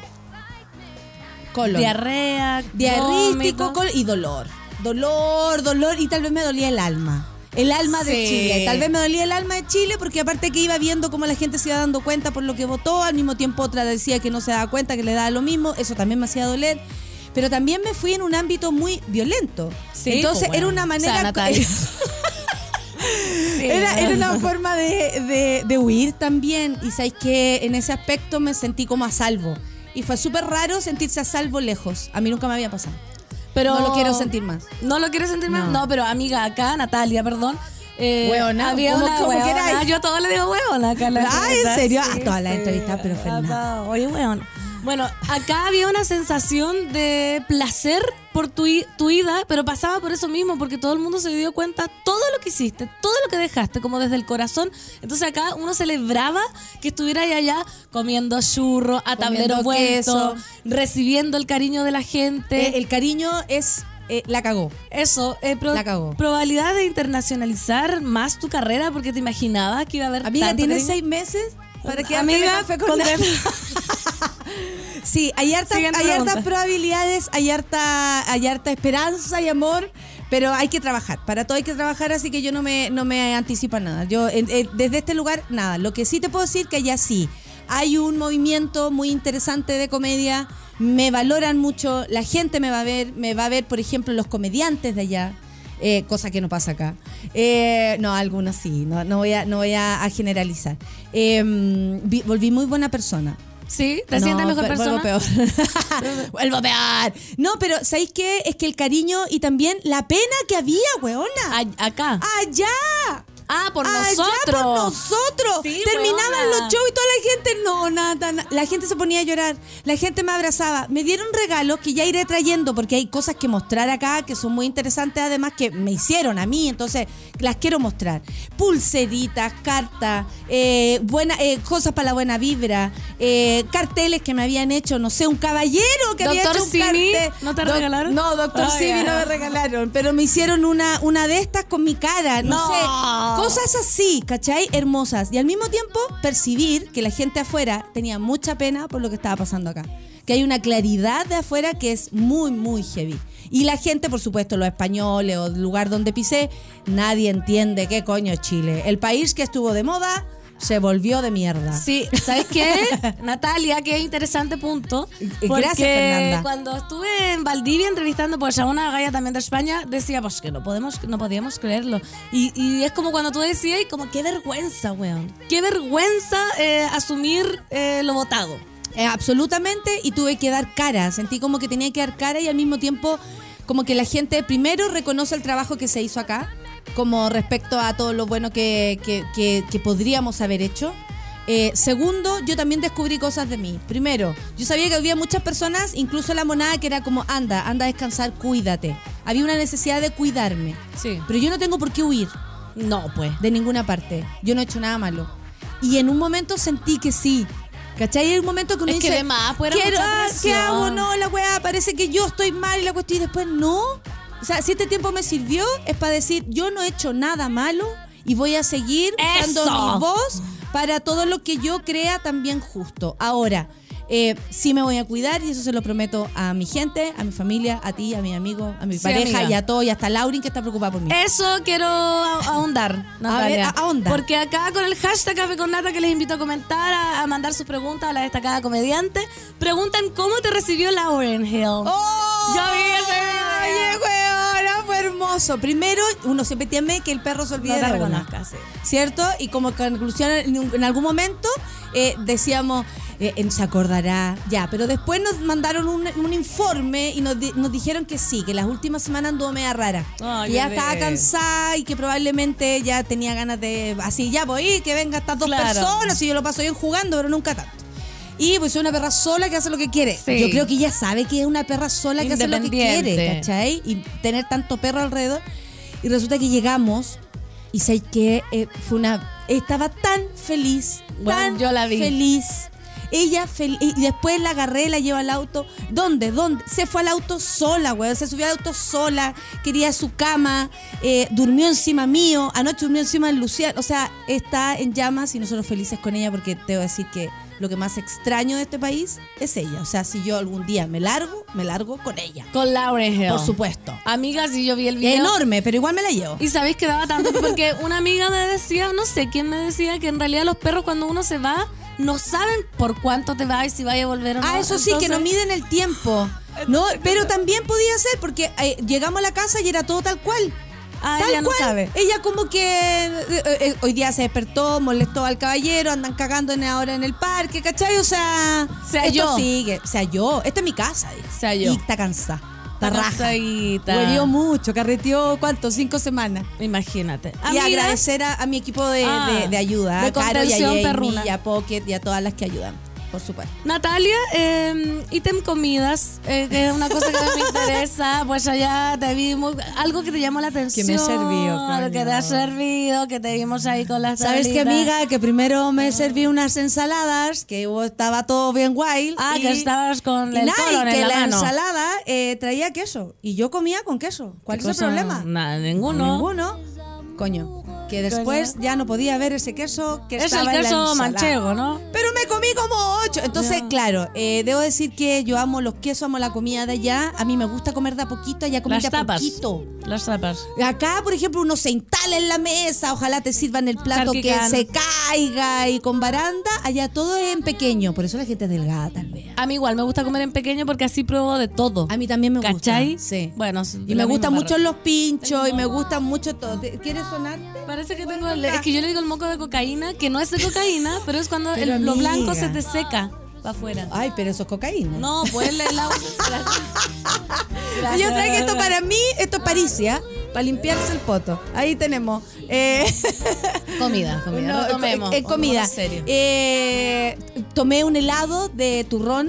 Speaker 2: colon.
Speaker 4: diarrea,
Speaker 2: Diarrístico
Speaker 4: vómito.
Speaker 2: col- y dolor. Dolor, dolor y tal vez me dolía el alma. El alma de
Speaker 4: Sí.
Speaker 2: Chile. Tal vez me dolía el alma de Chile porque aparte que iba viendo cómo la gente se iba dando cuenta por lo que votó, al mismo tiempo otra decía que no se daba cuenta, que le daba lo mismo, eso también me hacía doler. Pero también me fui en un ámbito muy violento.
Speaker 4: Sí,
Speaker 2: Entonces
Speaker 4: pues,
Speaker 2: era una
Speaker 4: O sea,
Speaker 2: manera...
Speaker 4: Natalia.
Speaker 2: Era, era una forma de, de- de huir también. Y sabéis que en ese aspecto me sentí como a salvo. Y fue súper raro sentirse a salvo lejos. A mí nunca me había pasado.
Speaker 4: Pero
Speaker 2: No lo quiero sentir más.
Speaker 4: ¿No lo quieres sentir más?
Speaker 2: No.
Speaker 4: No, pero amiga, acá, Natalia, perdón. Eh,
Speaker 2: Hueona,
Speaker 4: había
Speaker 2: como-
Speaker 4: una
Speaker 2: como
Speaker 4: hueona. Yo a todos le digo hueona acá. en la
Speaker 2: Ah, ¿en serio? Ah, todas las entrevistas, pero Fernanda.
Speaker 4: Oye, hueona. Bueno, acá había una sensación de placer por tu, tu ida, pero pasaba por eso mismo, porque todo el mundo se dio cuenta todo lo que hiciste, todo lo que dejaste, como desde el corazón. Entonces acá uno celebraba que estuvieras allá comiendo churro, a tablero vuelto, recibiendo el cariño de la gente.
Speaker 2: Eh, el cariño es... eh, la cagó.
Speaker 4: Eso, eh, pro-
Speaker 2: La cagó.
Speaker 4: probabilidad de internacionalizar más tu carrera porque te imaginabas que iba a haber
Speaker 2: Amiga,
Speaker 4: tanto
Speaker 2: ¿tienes
Speaker 4: cariño?
Speaker 2: seis meses? Para que
Speaker 4: Amiga,
Speaker 2: café con nata? Sí, hay hartas hay
Speaker 4: pregunta.
Speaker 2: probabilidades, hay harta, hay harta esperanza y amor, pero hay que trabajar. Para todo hay que trabajar, así que yo no me, no me anticipo a nada. Yo en- desde este lugar, nada. Lo que sí te puedo decir que allá sí. Hay un movimiento muy interesante de comedia, me valoran mucho, la gente me va a ver, me va a ver, por ejemplo, los comediantes de allá. eh, cosa que no pasa acá. Eh, no, algunos sí, no, no voy a, no voy a, a generalizar. Eh, vi- volví muy buena persona.
Speaker 4: Sí, te
Speaker 2: No,
Speaker 4: sientes mejor persona.
Speaker 2: Vuelvo peor. vuelvo peor. No, pero ¿sabéis qué? Es que el cariño y también la pena que había, weona.
Speaker 4: A- acá.
Speaker 2: Allá.
Speaker 4: Ah, por
Speaker 2: Allá
Speaker 4: nosotros.
Speaker 2: por nosotros.
Speaker 4: Sí,
Speaker 2: Terminaban
Speaker 4: weona.
Speaker 2: los shows y toda la gente, no, nada, nada. La gente se ponía a llorar. La gente me abrazaba. Me dieron regalos que ya iré trayendo porque hay cosas que mostrar acá que son muy interesantes, además que me hicieron a mí, entonces las quiero mostrar. Pulseritas, cartas, eh, buena, eh, cosas para la buena vibra, eh, carteles que me habían hecho, no sé, un caballero que había
Speaker 4: Doctor
Speaker 2: hecho un
Speaker 4: Simi,
Speaker 2: cartel.
Speaker 4: ¿no te
Speaker 2: Doc-
Speaker 4: regalaron?
Speaker 2: No, doctor Simi
Speaker 4: ya.
Speaker 2: no me regalaron, pero me hicieron una, una de estas con mi cara, no,
Speaker 4: No.
Speaker 2: sé, cosas así, ¿cachai? Hermosas. Y al mismo tiempo percibir que la gente afuera tenía mucha pena por lo que estaba pasando acá. Que hay una claridad de afuera que es muy, muy heavy. Y la gente, por supuesto, los españoles o el lugar donde pisé, nadie entiende qué coño es Chile. El país que estuvo de moda se volvió de mierda.
Speaker 4: Sí, ¿sabes qué? Natalia, qué interesante punto.
Speaker 2: Gracias, Fernanda.
Speaker 4: Cuando estuve en Valdivia entrevistando pues, a una galla también de España, decía pues que no podemos, no podíamos creerlo. Y, y es como cuando tú decías, como qué vergüenza, weón. Qué vergüenza eh, asumir eh, lo votado.
Speaker 2: Eh, absolutamente, y tuve que dar cara. Sentí como que tenía que dar cara y al mismo tiempo como que la gente primero reconoce el trabajo que se hizo acá, como respecto a todo lo bueno que, que- que- que podríamos haber hecho. Eh, segundo, yo también descubrí cosas de mí. Primero, yo sabía que había muchas personas, incluso la monada, que era como, anda, anda a descansar, cuídate. Había una necesidad de cuidarme.
Speaker 4: Sí.
Speaker 2: Pero yo no tengo por qué huir
Speaker 4: No, pues.
Speaker 2: de ninguna parte. Yo no he hecho nada malo. Y en un momento sentí que sí. ¿Cachai? Hay un momento que uno
Speaker 4: Es que
Speaker 2: dice,
Speaker 4: de más, era
Speaker 2: quiero,
Speaker 4: mucha
Speaker 2: ah, ¿qué hago? No, la weá, parece que yo estoy mal y la cuestión y después no. O sea, si este tiempo me sirvió, es para decir, yo no he hecho nada malo y voy a seguir usando
Speaker 4: ¡Eso!
Speaker 2: mi voz para todo lo que yo crea también justo. Ahora, eh, sí me voy a cuidar y eso se lo prometo a mi gente, a mi familia, a ti, a mi amigo, a mi
Speaker 4: Sí,
Speaker 2: pareja
Speaker 4: amiga.
Speaker 2: y a todo y hasta a Laurin que está preocupada por mí.
Speaker 4: Eso quiero a- ahondar, Natalia.
Speaker 2: ver, a- ahonda.
Speaker 4: Porque acá con el hashtag Café con Nata que les invito a comentar, a, a mandar sus preguntas a la destacada comediante, preguntan cómo te recibió Lauren Hill.
Speaker 2: ¡Oh!
Speaker 4: Yo vi ese
Speaker 2: weona, fue hermoso. Primero, uno siempre teme que el perro se olvide
Speaker 4: No te
Speaker 2: de
Speaker 4: reconozca, sí.
Speaker 2: ¿Cierto? Y como conclusión, en algún momento eh, decíamos, eh, se acordará, ya. Pero después nos mandaron un, un informe y nos, di- nos dijeron que sí, que las últimas semanas anduvo media rara.
Speaker 4: Ay,
Speaker 2: que ya
Speaker 4: bebé.
Speaker 2: estaba cansada y que probablemente ya tenía ganas de, así, ya voy, que vengan estas dos
Speaker 4: Claro.
Speaker 2: personas y yo lo paso bien jugando, pero nunca tanto. Y pues es una perra sola que hace lo que quiere.
Speaker 4: Sí.
Speaker 2: Yo creo que ella sabe que es una perra sola que hace lo que quiere, ¿cachai? Y tener tanto perro alrededor. Y resulta que llegamos y sé que eh, fue una. Estaba tan feliz.
Speaker 4: Bueno,
Speaker 2: tan
Speaker 4: yo la vi.
Speaker 2: Feliz. Ella feliz. Y después la agarré, la llevo al auto. ¿Dónde? ¿Dónde? Se fue al auto sola, güey. Se subió al auto sola. Quería su cama. eh, durmió encima mío. Anoche durmió encima de Luciano. O sea, está en llamas y nosotros felices con ella porque te voy a decir que lo que más extraño de este país es ella. O sea, si yo algún día me largo, me largo con ella.
Speaker 4: Con Lauren Hill.
Speaker 2: Por supuesto.
Speaker 4: Amigas, y yo vi el video.
Speaker 2: enorme, pero igual me la llevo.
Speaker 4: Y sabéis que daba tanto porque una amiga me decía, no sé quién me decía, que en realidad los perros cuando uno se va no saben por cuánto te va y si vaya a volver o no.
Speaker 2: Ah, eso sí, que no miden el tiempo. No, pero también podía ser porque eh, llegamos a la casa y era todo tal cual.
Speaker 4: Ah,
Speaker 2: tal
Speaker 4: ella no
Speaker 2: cual.
Speaker 4: sabe.
Speaker 2: Ella como que eh, eh, hoy día se despertó, molestó al caballero, andan cagando en, ahora en el parque, ¿cachai? O sea,
Speaker 4: Se
Speaker 2: esto
Speaker 4: halló.
Speaker 2: sigue. Se halló. Esta es mi casa.
Speaker 4: Se halló.
Speaker 2: Y está cansada. Está
Speaker 4: Está
Speaker 2: raja.
Speaker 4: cansadita.
Speaker 2: Huevió mucho, carreteó, ¿cuánto? Cinco semanas.
Speaker 4: Imagínate.
Speaker 2: y agradecer a, a mi equipo de,
Speaker 4: Ah,
Speaker 2: de- de ayuda,
Speaker 4: de
Speaker 2: a Caro y a Jamie y a Pocket y a todas las que ayudan, por supuesto.
Speaker 4: Natalia, eh, ítem comidas, eh, que es una cosa que me interesa, pues allá te vimos, algo que te llamó la atención.
Speaker 2: me he servido,
Speaker 4: algo que te ha servido, que te vimos ahí con las
Speaker 2: ¿Sabes qué, amiga? Que primero me serví unas ensaladas, que estaba todo bien guay.
Speaker 4: Ah, que estabas con
Speaker 2: y
Speaker 4: el
Speaker 2: nada, y
Speaker 4: colon en
Speaker 2: que
Speaker 4: la
Speaker 2: la,
Speaker 4: mano.
Speaker 2: ensalada eh, traía queso. Y yo comía con queso. ¿Cuál
Speaker 4: ¿Qué
Speaker 2: es el problema?
Speaker 4: Nada, ninguno.
Speaker 2: Ninguno. Coño. Que después ya no podía ver ese queso que
Speaker 4: Es el
Speaker 2: estaba en la
Speaker 4: queso manchego, ¿no?
Speaker 2: Pero me comí como ocho. Entonces, claro, eh, debo decir que yo amo los quesos, amo la comida de allá. A mí me gusta comer de a poquito, allá comí
Speaker 4: Las
Speaker 2: de a
Speaker 4: tapas.
Speaker 2: poquito.
Speaker 4: Las tapas.
Speaker 2: Acá, por ejemplo, uno se instala en la mesa, ojalá te sirvan el plato que se caiga y con baranda. Allá todo es en pequeño, por eso la gente es delgada, tal vez.
Speaker 4: A mí igual me gusta comer en pequeño porque así pruebo de todo.
Speaker 2: A mí también me gusta.
Speaker 4: ¿Cachai?
Speaker 2: Sí.
Speaker 4: Bueno,
Speaker 2: Y me gustan mucho los pinchos y me gustan mucho todo. ¿Te- ¿Quieres sonarte?
Speaker 4: Parece que tengo. el- es que yo le digo el moco de cocaína, que no es de cocaína, pero es cuando
Speaker 2: Pero,
Speaker 4: el- lo blanco se te seca para afuera.
Speaker 2: Ay, pero eso es cocaína.
Speaker 4: No, pues el.
Speaker 2: Yo traje esto para mí, esto es paricia, para limpiarse el poto. Ahí tenemos. Eh,
Speaker 4: Comida, comida.
Speaker 2: no,
Speaker 4: Retomemos.
Speaker 2: eh, comida.
Speaker 4: Pongámonos serio.
Speaker 2: Eh, tomé un helado de turrón.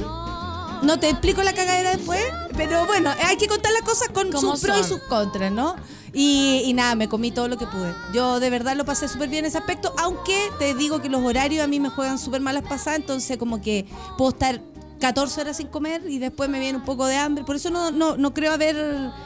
Speaker 2: No te explico la cagadera después, pero bueno, hay que contar las cosas con sus pros y sus contras, ¿no? Y, y nada, me comí todo lo que pude. Yo de verdad lo pasé súper bien en ese aspecto, aunque te digo que los horarios a mí me juegan súper malas pasadas, entonces como que puedo estar 14 horas sin comer y después me viene un poco de hambre. Por eso no, no, no creo haber...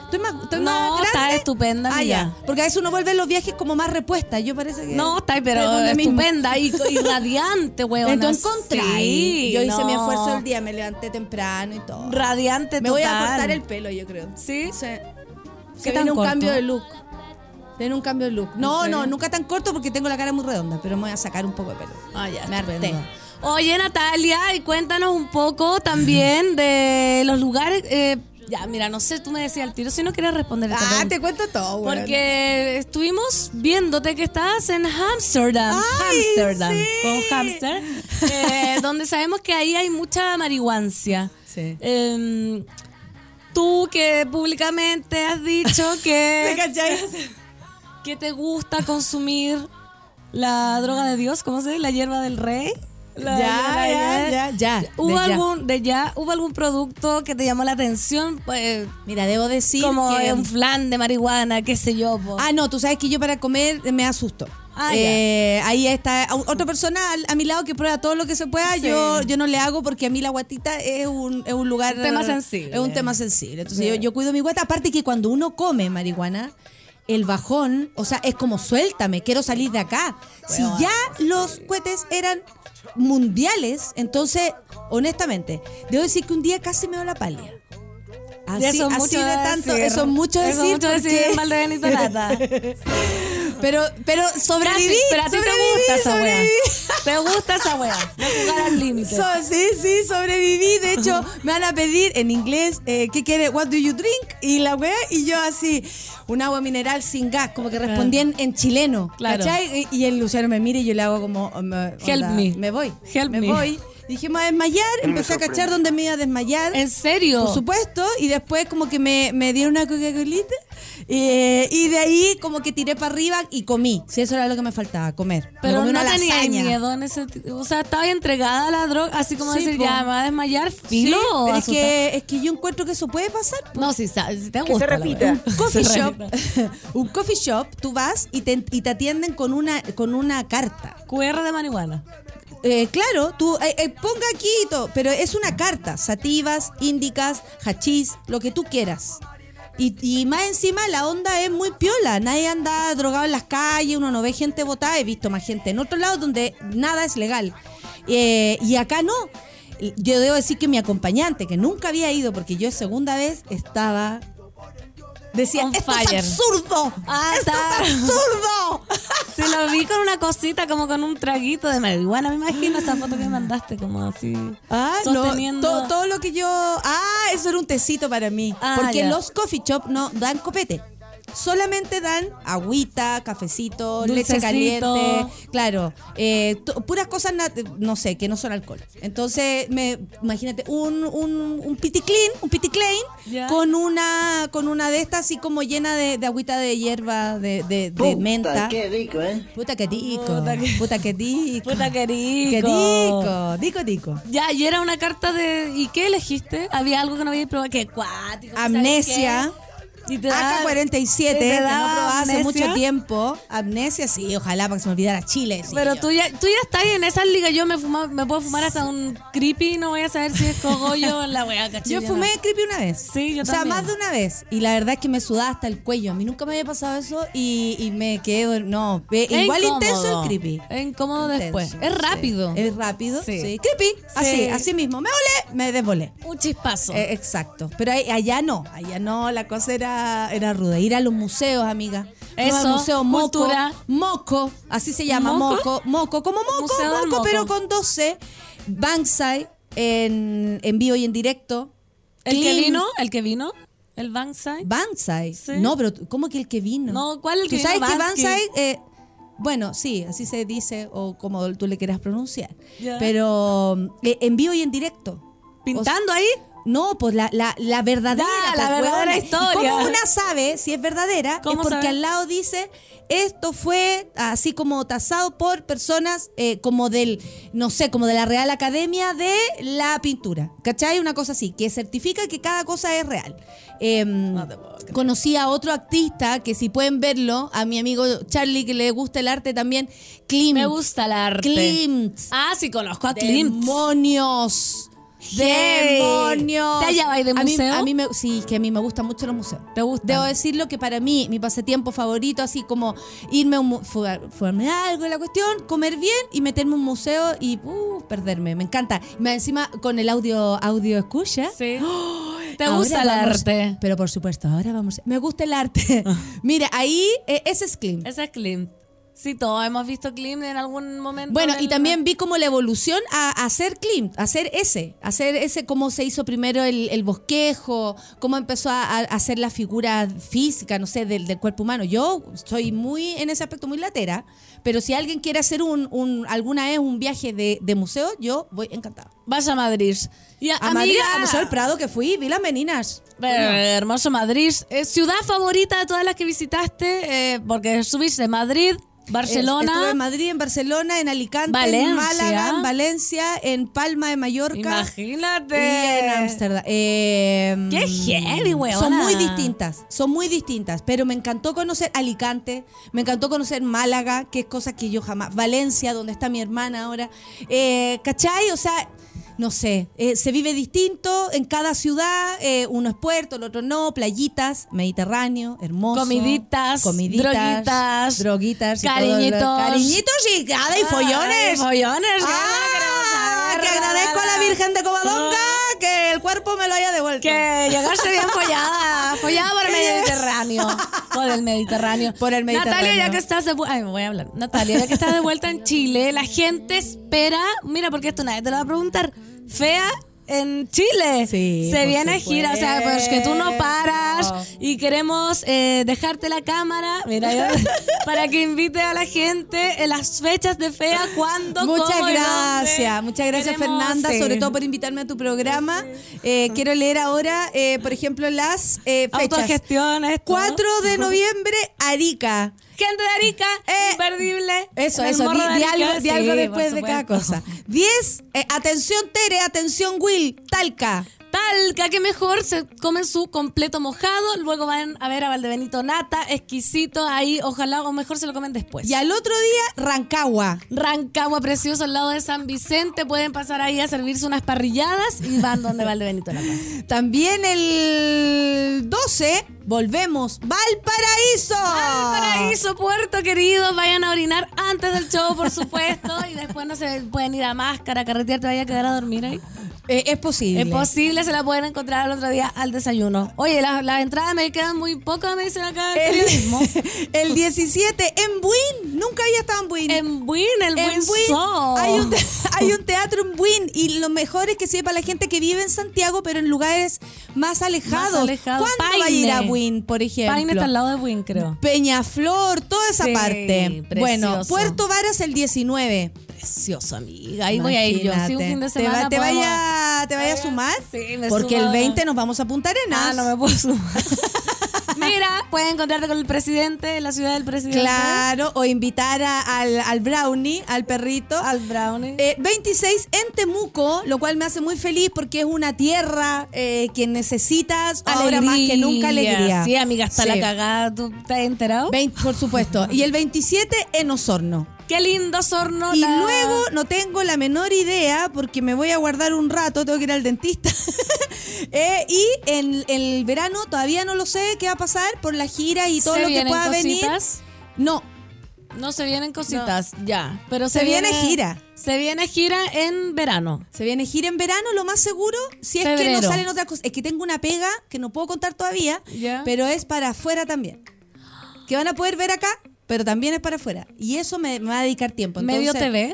Speaker 2: Estoy más, estoy
Speaker 4: No,
Speaker 2: más
Speaker 4: está estupenda,
Speaker 2: Ah, ya. Porque a veces uno vuelve en los viajes como más repuesta. Yo parece que...
Speaker 4: No, está pero estupenda y, y radiante, weón.
Speaker 2: Entonces encontré.
Speaker 4: Sí,
Speaker 2: yo hice mi esfuerzo el día, me levanté temprano y todo.
Speaker 4: Radiante
Speaker 2: me voy a cortar el pelo, yo creo. ¿Sí?
Speaker 4: ¿Qué
Speaker 2: Se viene un
Speaker 4: corto?
Speaker 2: cambio de look. Tiene un cambio de look. No, no, nunca tan corto porque tengo la cara muy redonda, pero me voy a sacar un poco de pelo.
Speaker 4: Ah, ya,
Speaker 2: Me harté.
Speaker 4: Oye, Natalia, y cuéntanos un poco también de los lugares. eh, ya, mira, no sé, tú me decías al tiro si no quieres responder
Speaker 2: Ah,
Speaker 4: pregunta.
Speaker 2: te cuento todo, güey.
Speaker 4: Porque estuvimos viéndote que estás en Amsterdam. Amsterdam.
Speaker 2: sí.
Speaker 4: Con hamster. eh, donde sabemos que ahí hay mucha marihuancia.
Speaker 2: Sí.
Speaker 4: Em, tú que públicamente has dicho que, que te gusta consumir la droga de Dios, ¿cómo se dice? La hierba del rey. La
Speaker 2: Ya, ya, ya, ya.
Speaker 4: ¿Hubo
Speaker 2: de ya.
Speaker 4: algún, de ya, ¿Hubo algún producto que te llamó la atención? Pues,
Speaker 2: Mira, debo decir
Speaker 4: como
Speaker 2: que...
Speaker 4: un flan de marihuana, qué sé yo. po.
Speaker 2: Ah, no, tú sabes que yo para comer me asusto.
Speaker 4: Ah,
Speaker 2: Eh, ahí está otra persona a mi lado que prueba todo lo que se pueda.
Speaker 4: Sí.
Speaker 2: Yo, yo no le hago porque a mí la guatita es un, es un lugar.
Speaker 4: Un tema sensible.
Speaker 2: Es un tema sensible. Entonces yo, yo cuido mi guata. Aparte que cuando uno come marihuana, el bajón, o sea, es como suéltame, quiero salir de acá. Si ya los cohetes eran mundiales, entonces, honestamente, debo decir que un día casi me dio la palia. Así,
Speaker 4: eso es
Speaker 2: así
Speaker 4: mucho
Speaker 2: de tanto,
Speaker 4: decir.
Speaker 2: eso es mucho
Speaker 4: Eso
Speaker 2: decir.
Speaker 4: es mucho decir
Speaker 2: porque-
Speaker 4: mal de Benito.
Speaker 2: pero, pero sobreviví.
Speaker 4: Pero a ti te gusta esa
Speaker 2: sobreviví.
Speaker 4: Te gusta esa wea. De jugar al límite.
Speaker 2: So- sí, sí, sobreviví. De hecho, me van a pedir en inglés, eh, ¿qué quiere? What do you drink? Y la wea, y yo así, un agua mineral sin gas, como que respondí en, en chileno.
Speaker 4: Claro.
Speaker 2: ¿Cachai? Y, y el Luciano me mira y yo le hago como, oh,
Speaker 4: Help me.
Speaker 2: Me voy.
Speaker 4: Help
Speaker 2: me
Speaker 4: me.
Speaker 2: voy. Dije, me voy a desmayar. Empecé a cachar dónde me iba a desmayar.
Speaker 4: ¿En serio?
Speaker 2: Por supuesto, y después como que me, me dieron una Coca-Colita eh, y de ahí como que tiré para arriba y comí. Si eso era lo que me faltaba, comer. Me
Speaker 4: Pero
Speaker 2: comí
Speaker 4: no
Speaker 2: una
Speaker 4: tenía
Speaker 2: lasaña.
Speaker 4: miedo en ese O sea, estaba entregada a la droga, así como
Speaker 2: Sí,
Speaker 4: decir,
Speaker 2: po.
Speaker 4: ya me va a desmayar,
Speaker 2: Sí,
Speaker 4: filo.
Speaker 2: pero es que, es que yo encuentro que eso puede pasar.
Speaker 4: No, si, si te gusta.
Speaker 5: se
Speaker 4: la
Speaker 5: repita.
Speaker 2: Un coffee
Speaker 4: Se
Speaker 2: shop, un coffee shop, tú vas y te, y te atienden con una, con una carta.
Speaker 4: QR de marihuana.
Speaker 2: Eh, claro, tú eh, eh, ponga todo, pero es una carta, sativas, índicas, hachís, lo que tú quieras. Y, y más encima la onda es muy piola, nadie anda drogado en las calles, uno no ve gente botada, he visto más gente en otros lados donde nada es legal. Eh, y acá no. Yo debo decir que mi acompañante, que nunca había ido porque yo segunda vez estaba... Decía,
Speaker 4: On
Speaker 2: esto
Speaker 4: fire.
Speaker 2: es absurdo,
Speaker 4: Ah,
Speaker 2: esto
Speaker 4: está.
Speaker 2: es absurdo.
Speaker 4: Sí, lo vi con una cosita, como con un traguito de marihuana. Me imagino esa foto que mandaste, como así.
Speaker 2: Ah, no,
Speaker 4: sosteniendo.
Speaker 2: todo, todo lo que yo. Ah, eso era un tecito para mí.
Speaker 4: Ah,
Speaker 2: porque
Speaker 4: ya.
Speaker 2: los coffee shop no dan copete. Solamente dan agüita, cafecito, leche
Speaker 4: Dulcecito.
Speaker 2: caliente, claro, eh, puras cosas, no sé, que no son alcohol. Entonces, me, imagínate, un, un, un piti clean, un piti clean,
Speaker 4: Ya.
Speaker 2: con una con una de estas así como llena de, de agüita de hierba, de, de, de menta.
Speaker 5: Qué rico, ¿eh?
Speaker 2: Puta que rico,
Speaker 4: Puta que-
Speaker 2: puta que rico.
Speaker 4: Puta que rico.
Speaker 2: Qué rico, dico, dico.
Speaker 4: Ya, y era una carta de. ¿Y qué elegiste? Había algo que no había probado. Qué cuático. ¿sabes
Speaker 2: Amnesia.
Speaker 4: qué? Y te da-
Speaker 2: AK-47,
Speaker 4: te
Speaker 2: que no probaba hace mucho tiempo. Amnesia, sí, ojalá para que se me olvidara Chile. sí,
Speaker 4: Pero
Speaker 2: yo.
Speaker 4: tú ya, tú ya estás en esa liga. Yo me, fuma- me puedo fumar hasta un creepy. No voy a saber si es cogollo o la wea cachilla.
Speaker 2: Yo fumé creepy una vez.
Speaker 4: Sí, yo
Speaker 2: O sea,
Speaker 4: también.
Speaker 2: más de una vez. Y la verdad es que me sudaba hasta el cuello. A mí nunca me había pasado eso y, y me quedé. No,
Speaker 4: Es
Speaker 2: igual
Speaker 4: incómodo.
Speaker 2: intenso el creepy.
Speaker 4: Es incómodo
Speaker 2: Intenso,
Speaker 4: después. Es rápido.
Speaker 2: sí. Es rápido.
Speaker 4: Sí.
Speaker 2: Sí. Creepy. Así,
Speaker 4: Sí.
Speaker 2: así mismo. Me volé, me desvolé.
Speaker 4: Un chispazo.
Speaker 2: Eh, exacto. Pero allá no, allá no, la cosa era, era ruda. Ir a los museos, amiga. Al
Speaker 4: Eso,
Speaker 2: museo Moco,
Speaker 4: cultura.
Speaker 2: Moco, así se llama,
Speaker 4: ¿Moco?
Speaker 2: Moco, Moco, como Moco, Moco,
Speaker 4: Moco.
Speaker 2: pero con 12. Bankside en, en vivo y en directo.
Speaker 4: ¿El que vino? ¿El que vino? ¿El? Bankside. Sí.
Speaker 2: No, pero ¿cómo que el que vino?
Speaker 4: No, ¿cuál el que
Speaker 2: ¿Tú sabes
Speaker 4: vino?
Speaker 2: que. Bankside... eh, bueno, sí, así se dice o como tú le quieras pronunciar. Pero eh, en vivo y en directo.
Speaker 4: ¿Pintando ahí?
Speaker 2: No, pues la, la, la verdadera.
Speaker 4: La verdadera
Speaker 2: huevona. ¿Y
Speaker 4: historia.
Speaker 2: ¿Cómo una sabe si es verdadera? Es
Speaker 4: ¿Cómo
Speaker 2: porque
Speaker 4: sabe?
Speaker 2: al lado dice, esto fue así como tasado por personas eh, como del, no sé, como de la Real Academia de la Pintura. ¿Cachai? Una cosa así, que certifica que cada cosa es real. Em, conocí a otro artista que si pueden verlo, a mi amigo Charlie que le gusta el arte también, Klimt.
Speaker 4: Me gusta el arte.
Speaker 2: Klimt.
Speaker 4: Ah, sí, conozco a Klimt.
Speaker 2: Demonios.
Speaker 4: Hey.
Speaker 2: Demonios.
Speaker 4: ¿Te hallabas de
Speaker 2: A mí-
Speaker 4: museo?
Speaker 2: A mí, me, sí, que a mí me gustan mucho los museos.
Speaker 4: ¿Te gustan?
Speaker 2: Debo decirlo que para mí, mi pasatiempo favorito, así como irme a un fugarme algo en la cuestión, comer bien y meterme a un museo y uh, perderme. Me encanta. Más encima con el audio, audio escucha.
Speaker 4: Sí. ¿Te gusta el arte?
Speaker 2: Pero por supuesto, ahora vamos. Me gusta el arte. Mira, ahí eh, ese es Klimt.
Speaker 4: Ese es Klimt. Sí, todos hemos visto Klimt en algún momento.
Speaker 2: Bueno, y también vi como la evolución a, a hacer Klimt, a hacer ese, a hacer ese, cómo se hizo primero el, el bosquejo, cómo empezó a, a hacer la figura física, no sé, del, del cuerpo humano. Yo soy muy, en ese aspecto, muy latera, pero si alguien quiere hacer un, un alguna vez un viaje de, de museo, yo voy encantada.
Speaker 4: Vaya a Madrid. Y a,
Speaker 2: A Madrid, al Museo del Prado que fui, vi las meninas.
Speaker 4: Hermoso Madrid. Eh, ciudad favorita de todas las que visitaste, eh, porque subiste Madrid, Barcelona.
Speaker 2: Estuve en Madrid, en Barcelona, en Alicante,
Speaker 4: Valencia.
Speaker 2: en Málaga, en Valencia, en Palma de Mallorca.
Speaker 4: Imagínate.
Speaker 2: Y en Ámsterdam. Eh,
Speaker 4: Qué heavy, weona.
Speaker 2: Son muy distintas, son muy distintas. Pero me encantó conocer Alicante, me encantó conocer Málaga, que es cosa que yo jamás. Valencia, donde está mi hermana ahora. Eh, ¿Cachai? O sea. No sé, eh, se vive distinto en cada ciudad, eh, uno es puerto, el otro no, playitas, Mediterráneo, hermoso.
Speaker 4: Comiditas,
Speaker 2: comiditas,
Speaker 4: droguitas,
Speaker 2: droguitas, y todo lo-
Speaker 4: cariñitos.
Speaker 2: cariñitos y nada, y
Speaker 4: Ay,
Speaker 2: follones.
Speaker 4: follones, que
Speaker 2: Ah, que agradezco a la Virgen de Covadonga que el cuerpo me lo haya devuelto.
Speaker 4: Que llegaste bien follada, follada por el Mediterráneo. Por el Mediterráneo.
Speaker 2: Por el Mediterráneo.
Speaker 4: Natalia, ya que estás de vuelta. Ay, me voy a hablar. Natalia, ya que estás de vuelta en Chile, la gente espera. Mira, porque esto nadie te lo va a preguntar. Fea en Chile.
Speaker 2: Sí,
Speaker 4: Se viene gira. O sea, pues que tú no paras y queremos eh, dejarte la cámara. Mira, para que invite a la gente en las fechas de Fea, cuándo,
Speaker 2: Muchas
Speaker 4: cómo
Speaker 2: gracias, muchas gracias
Speaker 4: Queremos,
Speaker 2: Fernanda,
Speaker 4: sí.
Speaker 2: sobre todo por invitarme a tu programa. Eh, quiero leer ahora, eh, por ejemplo, las fechas.
Speaker 4: Autogestión, esto.
Speaker 2: 4 de noviembre, Arica.
Speaker 4: Gente de Arica,
Speaker 2: Eh,
Speaker 4: imperdible.
Speaker 2: Eso, eso, di,
Speaker 4: de
Speaker 2: di algo, di
Speaker 4: sí,
Speaker 2: algo después de cada cosa. 10, eh, atención Tere, atención Will, Talca.
Speaker 4: Talca, que mejor se comen su completo mojado, luego van a ver a Valdebenito Nata, exquisito ahí, ojalá o mejor se lo comen después.
Speaker 2: Y al otro día, Rancagua.
Speaker 4: Rancagua precioso al lado de San Vicente, pueden pasar ahí a servirse unas parrilladas y van donde Valdebenito Nata.
Speaker 2: También el 12, volvemos, Valparaíso.
Speaker 4: Paraíso, puerto querido, vayan a orinar antes del show, por supuesto, y después no se pueden ir a máscara, carretear, te vaya a quedar a dormir ahí.
Speaker 2: Eh, es posible.
Speaker 4: Es posible, se la pueden encontrar el otro día al desayuno. Oye, las las entradas me quedan muy pocas, me dicen acá periodismo.
Speaker 2: El, el 17 en Buin. Nunca había estado en Buin.
Speaker 4: En Buin, el
Speaker 2: En Buin
Speaker 4: Zoo.
Speaker 2: hay un, hay un teatro en Buin y lo mejor es que sepa la gente que vive en Santiago, pero en lugares más alejados.
Speaker 4: Más.
Speaker 2: ¿Cuándo va a ir a. Buin, por ejemplo?
Speaker 4: Paine está al lado de Buin, creo.
Speaker 2: Peñaflor, toda esa
Speaker 4: Sí,
Speaker 2: parte.
Speaker 4: precioso.
Speaker 2: Bueno, Puerto Varas el 19.
Speaker 4: Precioso, amiga. Ahí voy a ir yo. Sí, un
Speaker 2: Imagínate.
Speaker 4: fin de
Speaker 2: ¿Te, va-
Speaker 4: semana.
Speaker 2: te vaya, ¿Te vaya a sumar?
Speaker 4: Sí, me
Speaker 2: Porque
Speaker 4: sumo.
Speaker 2: el 20 nos vamos a Punta Arenas.
Speaker 4: Ah, no me puedo sumar. Mira, pueden encontrarte con el presidente en la ciudad del presidente.
Speaker 2: Claro, o invitar a- al, al brownie, al perrito.
Speaker 4: Al brownie.
Speaker 2: Eh, 26 en Temuco, lo cual me hace muy feliz porque es una tierra eh, que necesitas ahora más que nunca alegría.
Speaker 4: Sí, amiga, está
Speaker 2: Sí.
Speaker 4: la cagada. ¿Tú te has enterado?
Speaker 2: 20, por supuesto. Y el 27 en Osorno.
Speaker 4: Qué lindo Sorno.
Speaker 2: Y luego no tengo la menor idea porque me voy a guardar un rato, tengo que ir al dentista. Eh, y en, en el verano todavía no lo sé qué va a pasar por la gira y todo
Speaker 4: ¿Se
Speaker 2: lo que pueda venir.
Speaker 4: cositas?
Speaker 2: No,
Speaker 4: No se vienen cositas, ya. Pero se,
Speaker 2: Se viene gira.
Speaker 4: Se viene gira en verano.
Speaker 2: Se viene gira en verano, lo más seguro, si es que no salen otras cosas. Es que tengo una pega que no puedo contar todavía, pero es para afuera también. Que van a poder ver acá, pero también es para afuera. Y eso me, me va a dedicar tiempo.
Speaker 4: Medio TV.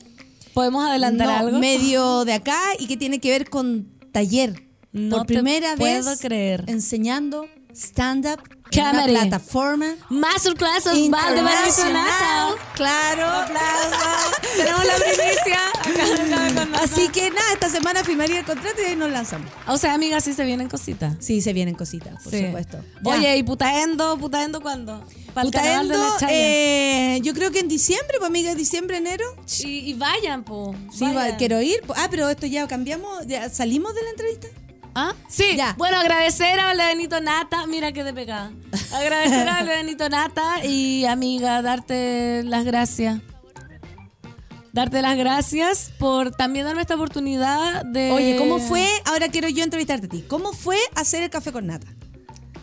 Speaker 4: ¿Podemos adelantar
Speaker 2: no,
Speaker 4: algo?
Speaker 2: medio de acá y que tiene que ver con taller.
Speaker 4: No
Speaker 2: Por
Speaker 4: te
Speaker 2: primera vez
Speaker 4: creer.
Speaker 2: enseñando stand-up una plataforma
Speaker 4: Masterclass of Valdebenito Nata.
Speaker 2: internacional. Claro.
Speaker 4: Tenemos la primicia.
Speaker 2: Así que nada, esta semana firmaría el contrato y ahí nos lanzamos.
Speaker 4: O sea, amiga, sí se vienen cositas.
Speaker 2: Sí, se vienen cositas, por
Speaker 4: Sí.
Speaker 2: supuesto. Ya.
Speaker 4: Oye, ¿y Putaendo? ¿Putaendo cuándo? Para el carnaval de
Speaker 2: Putaendo,
Speaker 4: la
Speaker 2: eh, yo creo que en diciembre, pues amiga, diciembre, enero.
Speaker 4: y, y vayan, po.
Speaker 2: Sí, va- quiero ir. Ah, pero esto ya cambiamos, ya salimos de la entrevista.
Speaker 4: ¿Ah? Sí,
Speaker 2: Ya.
Speaker 4: bueno, agradecer a Valdebenito Nata, mira que de pegada. Agradecer a Valdebenito Nata y amiga, darte las gracias. Darte las gracias por también darme esta oportunidad de...
Speaker 2: Oye, ¿cómo fue? Ahora quiero yo entrevistarte a ti. ¿Cómo fue hacer el café con nata?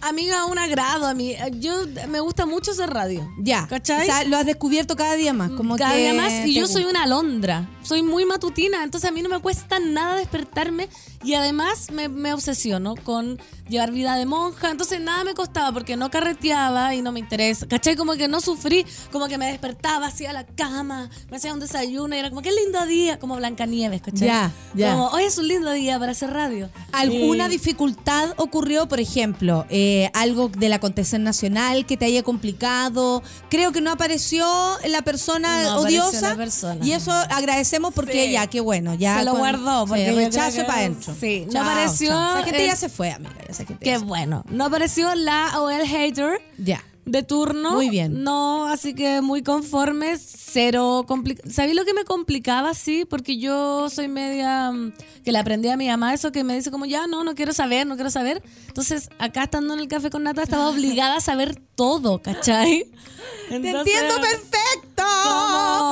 Speaker 4: Amiga, un agrado a mí. Yo me gusta mucho hacer radio.
Speaker 2: Ya.
Speaker 4: ¿Cachai?
Speaker 2: O sea, lo has descubierto cada día más. Como
Speaker 4: Cada
Speaker 2: que
Speaker 4: día más. Y yo soy una alondra. Soy muy matutina. Entonces a mí no me cuesta nada despertarme. Y además me, me obsesiono con llevar vida de monja. Entonces nada me costaba porque no carreteaba y no me interesa. ¿Cachai? Como que no sufrí. Como que me despertaba, hacía la cama, me hacía un desayuno y era como, qué lindo día. Como Blancanieves, ¿cachai?
Speaker 2: Ya, ya.
Speaker 4: Como, hoy es un lindo día para hacer radio.
Speaker 2: ¿Alguna dificultad ocurrió, por ejemplo, eh, algo del acontecer nacional que te haya complicado? Creo que no apareció la persona
Speaker 4: No
Speaker 2: odiosa.
Speaker 4: la persona.
Speaker 2: Y eso agradecemos porque
Speaker 4: Sí.
Speaker 2: ya, qué bueno. Ya
Speaker 4: Se lo guardó, porque
Speaker 2: sí, rechazo
Speaker 4: que-
Speaker 2: para adentro.
Speaker 4: sí, no
Speaker 2: Chao,
Speaker 4: apareció
Speaker 2: chao. Esa gente
Speaker 4: el-
Speaker 2: ya se fue, amiga. Esa gente
Speaker 4: Qué bueno. No apareció la o el hater.
Speaker 2: Ya.
Speaker 4: De turno.
Speaker 2: Muy bien.
Speaker 4: No, así que muy conforme, cero. ¿Sabéis lo que me complicaba? Sí, porque yo soy media mm, que le aprendí a mi mamá eso que me dice como ya no, no quiero saber, no quiero saber. Entonces, acá estando en el café con nata estaba obligada a saber todo, ¿cachai?
Speaker 2: Te entiendo perfecto.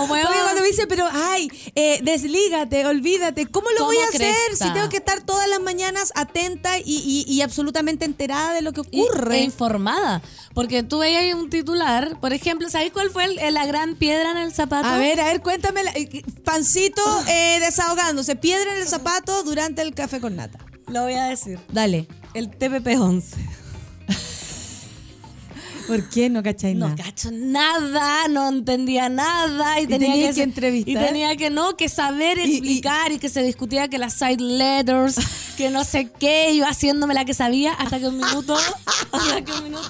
Speaker 2: Porque cuando me dice, pero ay, eh, deslígate, olvídate, ¿cómo lo
Speaker 4: ¿Cómo
Speaker 2: voy a hacer si tengo que estar todas las mañanas atenta y, y- y absolutamente enterada de lo que
Speaker 4: y-
Speaker 2: ocurre?
Speaker 4: e informada. Porque tú veías ahí un titular, por ejemplo, ¿sabéis cuál fue el- la gran piedra en el zapato?
Speaker 2: A ver, a ver, cuéntame, eh, Pancito eh, desahogándose, piedra en el zapato durante el café con nata.
Speaker 4: Lo voy a decir.
Speaker 2: Dale.
Speaker 4: El TPP-11.
Speaker 2: ¿Por qué no cacháis
Speaker 4: No
Speaker 2: nada?
Speaker 4: cacho nada, no entendía nada y, tenía que,
Speaker 2: que entrevistar.
Speaker 4: y tenía que no, que saber
Speaker 2: Y- y-
Speaker 4: explicar y, que se discutía que las side letters, que no sé qué, iba haciéndome la que sabía hasta que un minuto, hasta que un minuto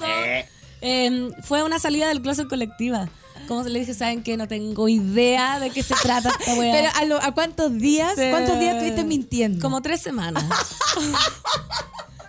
Speaker 4: eh, fue una salida del closet colectiva. Como le dije, ¿saben qué? No tengo idea de qué se trata esta weá.
Speaker 2: Pero ¿a, lo- a cuántos días?
Speaker 4: Se-
Speaker 2: ¿Cuántos días estuviste mintiendo?
Speaker 4: Como tres semanas.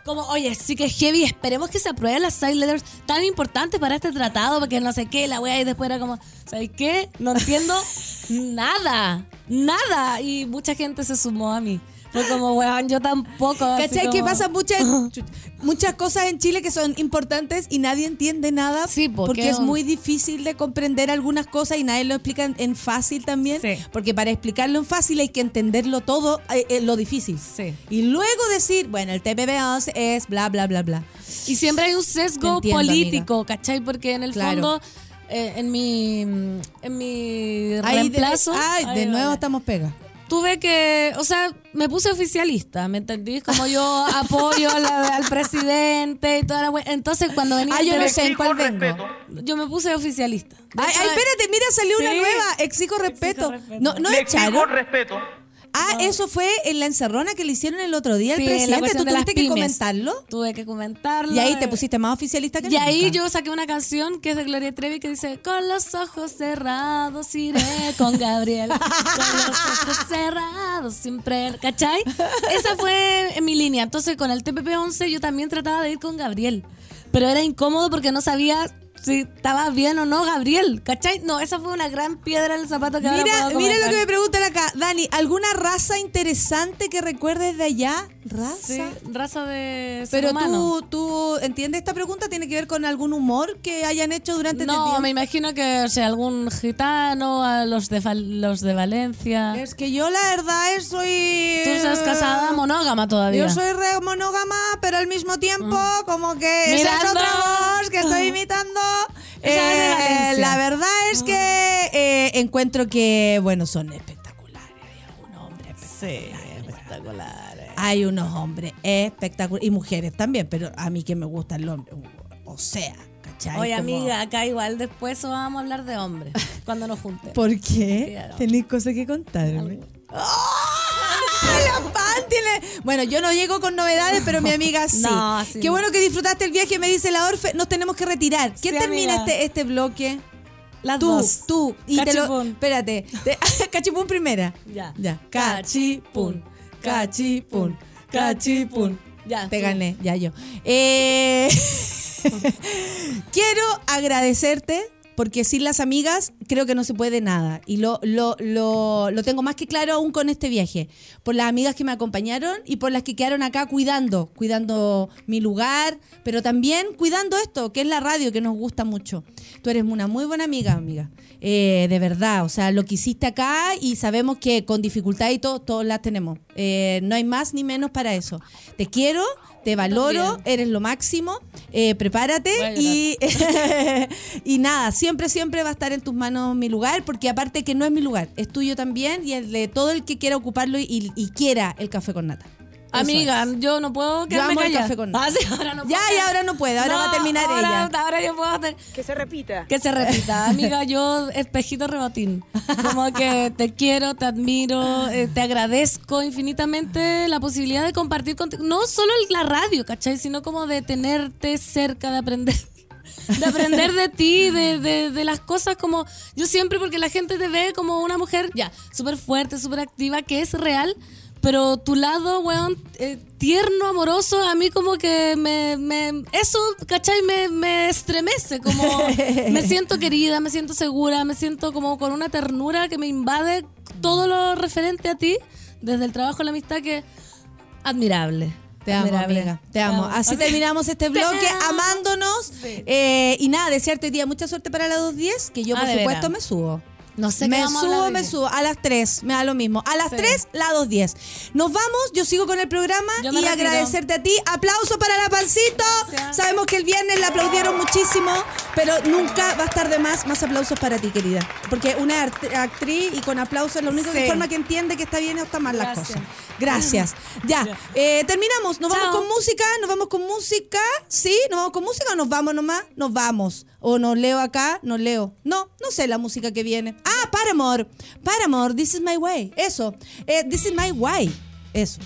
Speaker 4: Como, oye, sí que es heavy, esperemos que se aprueben las side letters tan importantes para este tratado, porque no sé qué, la wea, y después era como, ¿sabes qué? No entiendo nada, nada. Y mucha gente se sumó a mí. Fue como, weón, yo tampoco.
Speaker 2: ¿Cachai? Que pasan muchas, muchas cosas en Chile que son importantes y nadie entiende nada
Speaker 4: Sí, porque
Speaker 2: porque es muy difícil de comprender algunas cosas y nadie lo explica en, fácil también.
Speaker 4: Sí.
Speaker 2: Porque para explicarlo en fácil hay que entenderlo todo, eh, eh, lo difícil.
Speaker 4: Sí.
Speaker 2: Y luego decir, bueno, el TPP-11 es bla, bla, bla, bla.
Speaker 4: Y siempre hay un sesgo
Speaker 2: entiendo,
Speaker 4: político, ¿cachai? Porque en el
Speaker 2: Claro.
Speaker 4: fondo, eh, en mi en mi
Speaker 2: de-
Speaker 4: reemplazo...
Speaker 2: ay, de
Speaker 4: Ay,
Speaker 2: nuevo
Speaker 4: vale.
Speaker 2: estamos pega.
Speaker 4: Tuve que, o sea, me puse oficialista, ¿me entendís? Como yo apoyo la- al presidente y toda la wea. Entonces, cuando venía
Speaker 2: Ah, yo no sé en cuál vengo.
Speaker 4: yo me puse oficialista.
Speaker 2: Ay, ay, espérate, mira, salió una nueva. Exijo respeto.
Speaker 4: respeto.
Speaker 2: No, no
Speaker 5: Le
Speaker 2: echaron.
Speaker 5: exijo respeto.
Speaker 2: Ah, eso fue en la encerrona que le hicieron el otro día al presidente. ¿Tú tuviste que comentarlo?
Speaker 4: Tuve que comentarlo.
Speaker 2: Y ahí te
Speaker 4: eh,
Speaker 2: pusiste más oficialista que
Speaker 4: Y ahí yo saqué una canción que es de Gloria Trevi que dice Con los ojos cerrados iré con Gabriel Con los ojos cerrados siempre ¿Cachai? Esa fue en mi línea Entonces con el TPP-11 yo también trataba de ir con Gabriel Pero era incómodo porque no sabía si estaba bien o no Gabriel ¿Cachai? No, esa fue una gran piedra en el zapato que ahora
Speaker 2: Mira,
Speaker 4: puedo
Speaker 2: mira lo que me preguntan acá. Dani, ¿alguna raza interesante que recuerdes de allá? ¿Raza?
Speaker 4: Sí, raza de ser
Speaker 2: Pero
Speaker 4: humano.
Speaker 2: tú, tú entiendes esta pregunta, ¿tiene que ver con algún humor que hayan hecho durante este
Speaker 4: No,
Speaker 2: tiempo?
Speaker 4: me imagino que o sea, algún gitano, a los de, los de Valencia.
Speaker 2: Es que yo la verdad es soy...
Speaker 4: Tú estás casada monógama todavía.
Speaker 2: Yo soy re monógama, pero al mismo tiempo como que esa es otra voz que estoy imitando.
Speaker 4: Es
Speaker 2: Eh, la verdad es que eh, encuentro que, bueno, son espectaculares. Hay algunos hombres espectaculares. Hay unos hombres espectaculares. Y mujeres también, pero a mí que me gusta el hombre. O sea, ¿cachai?
Speaker 4: Oye,
Speaker 2: Como-
Speaker 4: amiga, acá igual después vamos a hablar de hombres cuando nos juntemos.
Speaker 2: ¿Por qué? Tenéis cosas que contarme. ¡Ay, la pan tiene- Bueno, yo no llego con novedades, pero mi amiga sí.
Speaker 4: No, sí,
Speaker 2: Qué
Speaker 4: no.
Speaker 2: bueno que disfrutaste el viaje, me dice la Orfe. Nos tenemos que retirar. ¿Quién
Speaker 4: Sí,
Speaker 2: termina
Speaker 4: amiga.
Speaker 2: este, este bloque?
Speaker 4: Las
Speaker 2: tú,
Speaker 4: dos.
Speaker 2: tú. Y te lo,
Speaker 4: Cachipún.
Speaker 2: espérate. Te- cachipún primera.
Speaker 4: Ya.
Speaker 2: Ya. Cachipún. Cachipún. Cachipún.
Speaker 4: Ya,
Speaker 2: Te gané, ya yo. Eh, quiero agradecerte porque sin las amigas creo que no se puede nada. Y lo, lo, lo, lo tengo más que claro aún con este viaje. Por las amigas que me acompañaron y por las que quedaron acá cuidando, cuidando mi lugar, pero también cuidando esto, que es la radio, que nos gusta mucho. Tú eres una muy buena amiga, amiga. Eh, de verdad, o sea, lo que hiciste acá y sabemos que con dificultad y todo, todos las tenemos. Eh, no hay más ni menos para eso. Te quiero, te valoro, eres lo máximo. Eh, prepárate y, y nada, siempre, siempre va a estar en tus manos mi lugar, porque aparte que no es mi lugar, es tuyo también y el de todo el que quiera ocuparlo y, y quiera el café con nata.
Speaker 4: Amiga,
Speaker 2: es.
Speaker 4: yo no puedo quedarme
Speaker 2: amo el
Speaker 4: callada.
Speaker 2: café con
Speaker 4: Ah, sí, ahora no
Speaker 2: Ya,
Speaker 4: puedo.
Speaker 2: ya, ahora no puede, ahora va a terminar
Speaker 4: ahora,
Speaker 2: ella.
Speaker 4: Ahora yo puedo hacer...
Speaker 5: Que se repita.
Speaker 4: Que se repita. Amiga, yo espejito rebotín. Como que te quiero, te admiro, eh, te agradezco infinitamente la posibilidad de compartir contigo. No solo la radio, ¿cachai? Sino como de tenerte cerca, de aprender. De aprender de ti, de, de, de las cosas como... Yo siempre, porque la gente te ve como una mujer ya súper fuerte, súper activa, que es real, pero tu lado, weón, eh, tierno, amoroso, a mí como que me, me eso, ¿cachai? Me, me estremece, como me siento querida, me siento segura, me siento como con una ternura que me invade todo lo referente a ti, desde el trabajo, la amistad, que admirable.
Speaker 2: Te amo, amiga. Te amo. Así terminamos este bloque amándonos.
Speaker 4: Sí.
Speaker 2: Eh, y nada, desearte hoy día mucha suerte para las 2.10, que yo
Speaker 4: Ah,
Speaker 2: por supuesto me subo.
Speaker 4: No sé qué
Speaker 2: Me
Speaker 4: vamos a hablar
Speaker 2: subo, me subo. A las 3, me da lo mismo. A las
Speaker 4: Sí.
Speaker 2: 3, la 2.10. Nos vamos, yo sigo con el programa y
Speaker 4: retiro.
Speaker 2: agradecerte a ti. Aplauso para la pancito.
Speaker 4: Gracias.
Speaker 2: Sabemos que el viernes la aplaudieron muchísimo, pero nunca va a estar de más. Más aplausos para ti, querida. Porque una actriz y con aplausos es la única
Speaker 4: Sí.
Speaker 2: forma que entiende que está bien o está mal las
Speaker 4: Gracias.
Speaker 2: cosas. Gracias. Ya, eh, terminamos. Nos vamos con música, nos vamos con música. ¿Sí? ¿Nos vamos con música o nos vamos nomás? Nos vamos. O nos leo acá, nos leo. No, no sé la música que viene. Ah, Paramore. Paramore, This is my way. Eso. Eh, this is my way. Eso.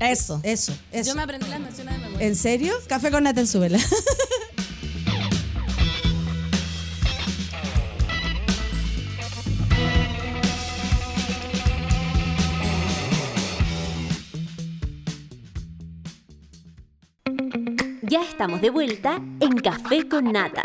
Speaker 4: Eso.
Speaker 2: Eso. Eso.
Speaker 4: Yo me aprendí las menciones de memoria.
Speaker 2: ¿En serio? Café con nata en
Speaker 1: Ya estamos de vuelta en Café con Nata.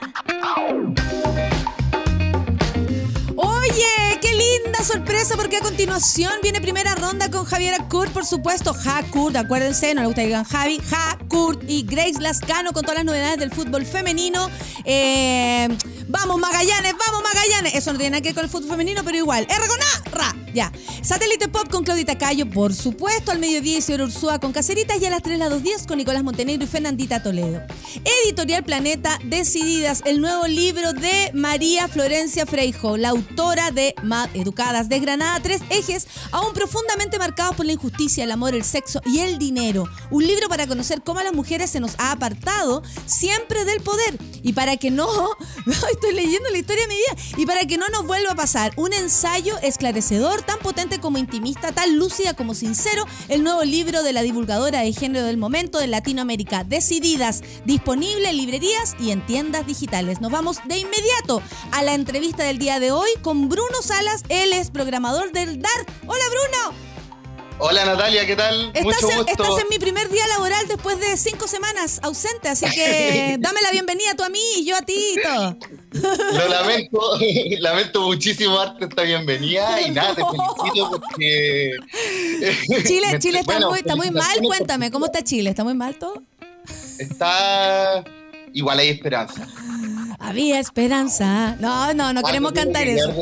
Speaker 2: Oye, qué linda sorpresa porque a continuación viene primera ronda con Javiera Kurt, por supuesto. Ja Kurt, acuérdense, no le gusta que digan Javi. Ja Kurt y Grace Lascano con todas las novedades del fútbol femenino. Eh, vamos Magallanes, vamos Magallanes. Eso no tiene nada que ver con el fútbol femenino, pero igual. R ya. Satélite Pop con Claudita Cayo, por supuesto. Al mediodía Isidro Ursúa con Caceritas y a las 3 las 2.10 con Nicolás Montenegro y Fernandita Toledo. Editorial Planeta, Decididas, el nuevo libro de María Florencia Freijo, la autora de Mad Educadas, desgranada tres ejes aún profundamente marcados por la injusticia, el amor, el sexo y el dinero. Un libro para conocer cómo a las mujeres se nos ha apartado siempre del poder y para que no, estoy leyendo la historia de mi vida, y para que no nos vuelva a pasar. Un ensayo esclarecedor, tan potente como intimista, tan lúcida como sincero, el nuevo libro de la divulgadora de género del momento de Latinoamérica, Decididas, disponible en librerías y en tiendas digitales. Nos vamos de inmediato a la entrevista del día de hoy con Bruno Salas, él es programador del DART. Hola Bruno,
Speaker 5: Hola Natalia, ¿qué tal?
Speaker 2: estás
Speaker 5: Mucho
Speaker 2: en,
Speaker 5: gusto.
Speaker 2: estás en mi primer día laboral después de cinco semanas ausente, así que dame la bienvenida tú a mí y yo a ti y todo.
Speaker 5: Lo lamento, lamento muchísimo darte esta bienvenida y nada, te felicito porque...
Speaker 2: Chile,
Speaker 5: Me-
Speaker 2: Chile está,
Speaker 5: bueno,
Speaker 2: muy, está muy mal, cuéntame, ¿cómo está Chile? ¿Está muy mal todo?
Speaker 5: Está... Igual hay esperanza.
Speaker 2: Había esperanza. No, no, no queremos
Speaker 5: Algo
Speaker 2: cantar
Speaker 5: que
Speaker 2: eso.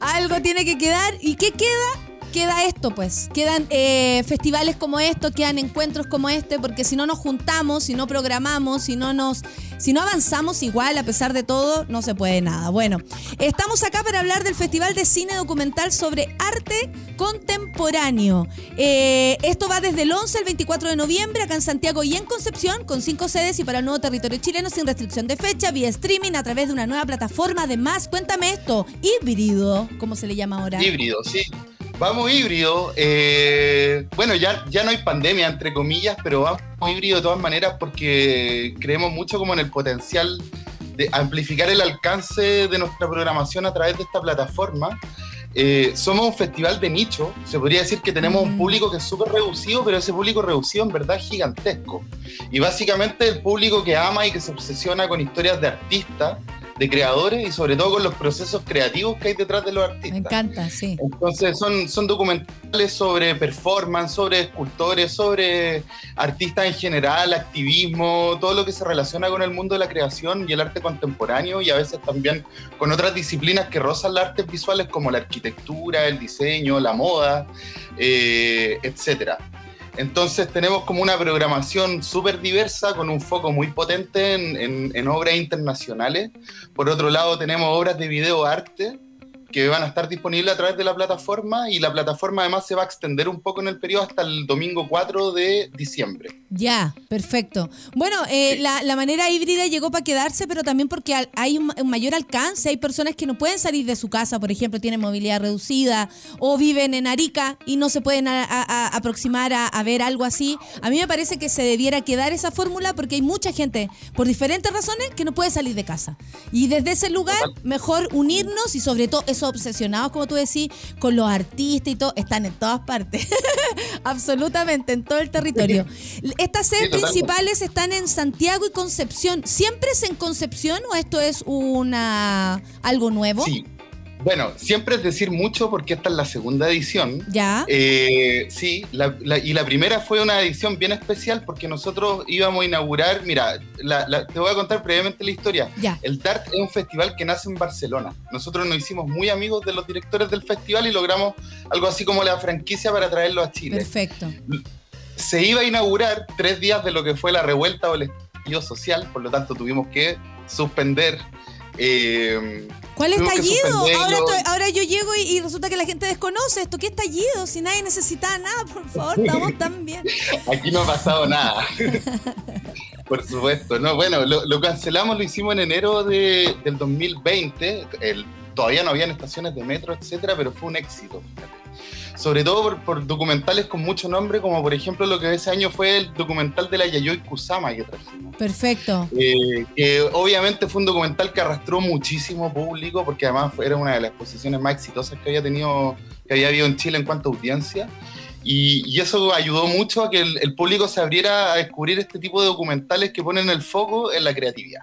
Speaker 2: Algo tiene que quedar. ¿Y qué queda? Queda esto, pues. Quedan eh, festivales como estos, quedan encuentros como este, porque si no nos juntamos, si no programamos, si no nos. Si no avanzamos igual, a pesar de todo, no se puede nada. Bueno, estamos acá para hablar del Festival de Cine Documental sobre Arte Contemporáneo. Eh, esto va desde el 11 al 24 de noviembre acá en Santiago y en Concepción, con cinco sedes y para el nuevo territorio chileno sin restricción de fecha, vía streaming a través de una nueva plataforma. Además, cuéntame esto, híbrido, como se le llama ahora.
Speaker 5: Híbrido, sí. Vamos híbrido. eh, bueno, ya, ya no hay pandemia, entre comillas, pero vamos híbrido de todas maneras porque creemos mucho como en el potencial de amplificar el alcance de nuestra programación a través de esta plataforma. Eh, somos un festival de nicho, se podría decir que tenemos un público que es súper reducido, pero ese público reducido en verdad es gigantesco. Y básicamente el público que ama y que se obsesiona con historias de artistas, de creadores y sobre todo con los procesos creativos que hay detrás de los artistas.
Speaker 2: Me encanta, sí.
Speaker 5: Entonces son, son documentales sobre performance, sobre escultores, sobre artistas en general, activismo, todo lo que se relaciona con el mundo de la creación y el arte contemporáneo y a veces también con otras disciplinas que rozan las artes visuales como la arquitectura, el diseño, la moda, eh, etcétera. Entonces tenemos como una programación súper diversa con un foco muy potente en, obras internacionales. Por otro lado tenemos obras de video arte que van a estar disponibles a través de la plataforma y la plataforma además se va a extender un poco en el periodo hasta el domingo 4 de diciembre.
Speaker 2: Ya, perfecto. Bueno, eh, la, la manera híbrida llegó para quedarse, pero también porque hay un, mayor alcance. Hay personas que no pueden salir de su casa, por ejemplo, tienen movilidad reducida o viven en Arica y no se pueden a- a- a- aproximar a, ver algo así. A mí me parece que se debiera quedar esa fórmula porque hay mucha gente, por diferentes razones, que no puede salir de casa. Y desde ese lugar, mejor unirnos y sobre todo esos obsesionados, como tú decís, con los artistas y todo, están en todas partes. Absolutamente, en todo el territorio. Estas sedes
Speaker 5: Sí, totalmente.
Speaker 2: principales están en Santiago y Concepción. ¿Siempre es en Concepción o esto es una algo nuevo?
Speaker 5: Sí. Bueno, siempre es decir mucho porque esta es la segunda edición.
Speaker 2: Ya.
Speaker 5: Eh, sí, la- la- y la primera fue una edición bien especial porque nosotros íbamos a inaugurar, mira, la- la- te voy a contar brevemente la historia.
Speaker 2: Ya.
Speaker 5: El DART es un festival que nace en Barcelona. Nosotros nos hicimos muy amigos de los directores del festival y logramos algo así como la franquicia para traerlo a Chile.
Speaker 2: Perfecto.
Speaker 5: Se iba a inaugurar tres días de lo que fue la revuelta o el estallido social, por lo tanto tuvimos que suspender. eh,
Speaker 2: ¿Cuál
Speaker 5: que
Speaker 2: estallido? Ahora, estoy- ahora yo llego y, y resulta que la gente desconoce esto. ¿Qué estallido? Si nadie necesita nada, por favor, estamos tan bien.
Speaker 5: Aquí no ha pasado nada. Por supuesto, no, bueno, lo, lo cancelamos, lo hicimos en enero de- del 2020. El- todavía no habían estaciones de metro, etcétera, pero fue un éxito. fíjate. Sobre todo por, por documentales con mucho nombre, como por ejemplo lo que ese año fue el documental de la Yayoi Kusama que trajimos.
Speaker 2: Perfecto.
Speaker 5: Eh, que obviamente fue un documental que arrastró muchísimo público, porque además fue- era una de las exposiciones más exitosas que había tenido, que había habido en Chile en cuanto a audiencia. Y, y eso ayudó mucho a que el, el público se abriera a descubrir este tipo de documentales que ponen el foco en la creatividad.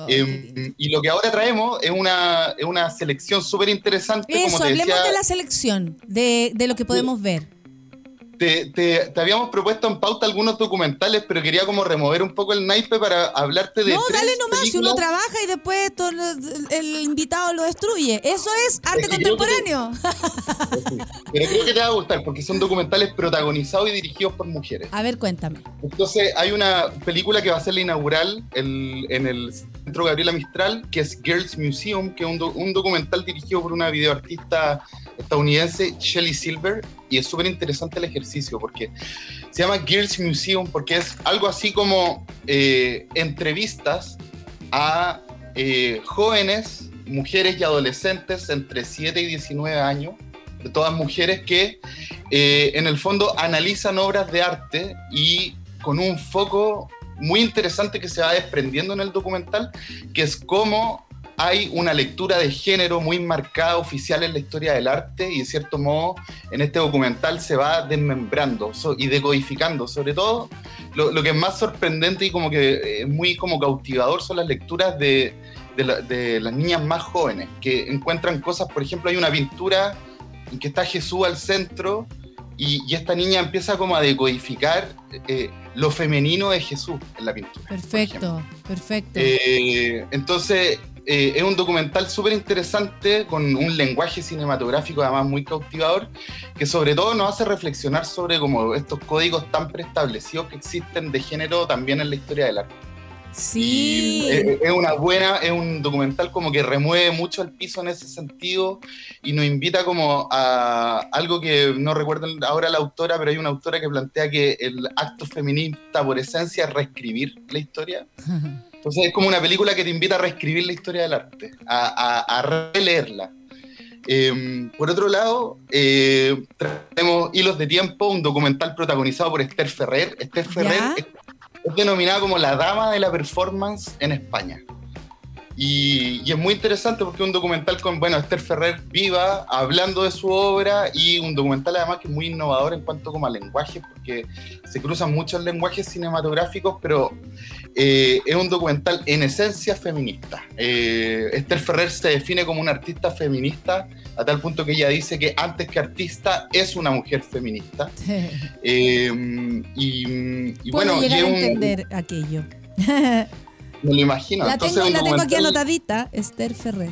Speaker 2: Oh,
Speaker 5: Eh,
Speaker 2: lindo.
Speaker 5: y lo que ahora traemos es una, es una selección súper interesante,
Speaker 2: Eso,
Speaker 5: como te
Speaker 2: hablemos
Speaker 5: decía.
Speaker 2: de la selección, de, de lo que podemos ver.
Speaker 5: Te, te- te habíamos propuesto en pauta algunos documentales, pero quería como remover un poco el naipe para hablarte de
Speaker 2: No,
Speaker 5: tres
Speaker 2: dale nomás, si uno trabaja y después todo el invitado lo destruye. Eso es arte
Speaker 5: Es que creo que te-
Speaker 2: contemporáneo.
Speaker 5: Pero creo que te va a gustar porque son documentales protagonizados y dirigidos por mujeres.
Speaker 2: A ver, cuéntame.
Speaker 5: Entonces, hay una película que va a ser la inaugural el- en el Centro Gabriela Mistral, que es Girls Museum, que es un, do- un documental dirigido por una videoartista estadounidense, Shelley Silver, y es súper interesante el ejercicio porque se llama Girls Museum porque es algo así como eh, entrevistas a eh, jóvenes, mujeres y adolescentes entre 7 y 19 años, de todas mujeres que eh, en el fondo analizan obras de arte y con un foco muy interesante que se va desprendiendo en el documental, que es cómo hay una lectura de género muy marcada oficial en la historia del arte y de cierto modo en este documental se va desmembrando so- y decodificando. Sobre todo lo, lo que es más sorprendente y como que eh, es muy como cautivador son las lecturas de, de la- de las niñas más jóvenes que encuentran cosas, por ejemplo hay una pintura en que está Jesús al centro y, y esta niña empieza como a decodificar eh, lo femenino de Jesús en la pintura.
Speaker 2: Perfecto, perfecto.
Speaker 5: Eh, entonces, eh, es un documental súper interesante con un lenguaje cinematográfico además muy cautivador, que sobre todo nos hace reflexionar sobre como estos códigos tan preestablecidos que existen de género también en la historia del arte.
Speaker 2: Sí.
Speaker 5: Y, eh, es una buena, es un documental como que remueve mucho el piso en ese sentido y nos invita como a algo que no recuerdo ahora la autora, pero hay una autora que plantea que el acto feminista por esencia es reescribir la historia. Entonces es como una película que te invita a reescribir la historia del arte, a, a- a releerla. Eh, por otro lado, eh, tenemos Hilos de Tiempo, un documental protagonizado por Esther Ferrer. Esther Ferrer
Speaker 2: ¿Ya?
Speaker 5: Es, denominada como la dama de la performance en España. Y, y es muy interesante porque es un documental con, bueno, Esther Ferrer viva, hablando de su obra y un documental además que es muy innovador en cuanto como a lenguaje, porque se cruzan muchos lenguajes cinematográficos, pero eh, es un documental en esencia feminista. Eh, Esther Ferrer se define como una artista feminista a tal punto que ella dice que antes que artista es una mujer feminista. Eh, y, bueno, y
Speaker 2: llegar
Speaker 5: es
Speaker 2: a
Speaker 5: un-
Speaker 2: entender aquello.
Speaker 5: me lo imagino.
Speaker 2: la
Speaker 5: Entonces,
Speaker 2: tengo,
Speaker 5: un
Speaker 2: la tengo aquí anotadita, Esther Ferrer.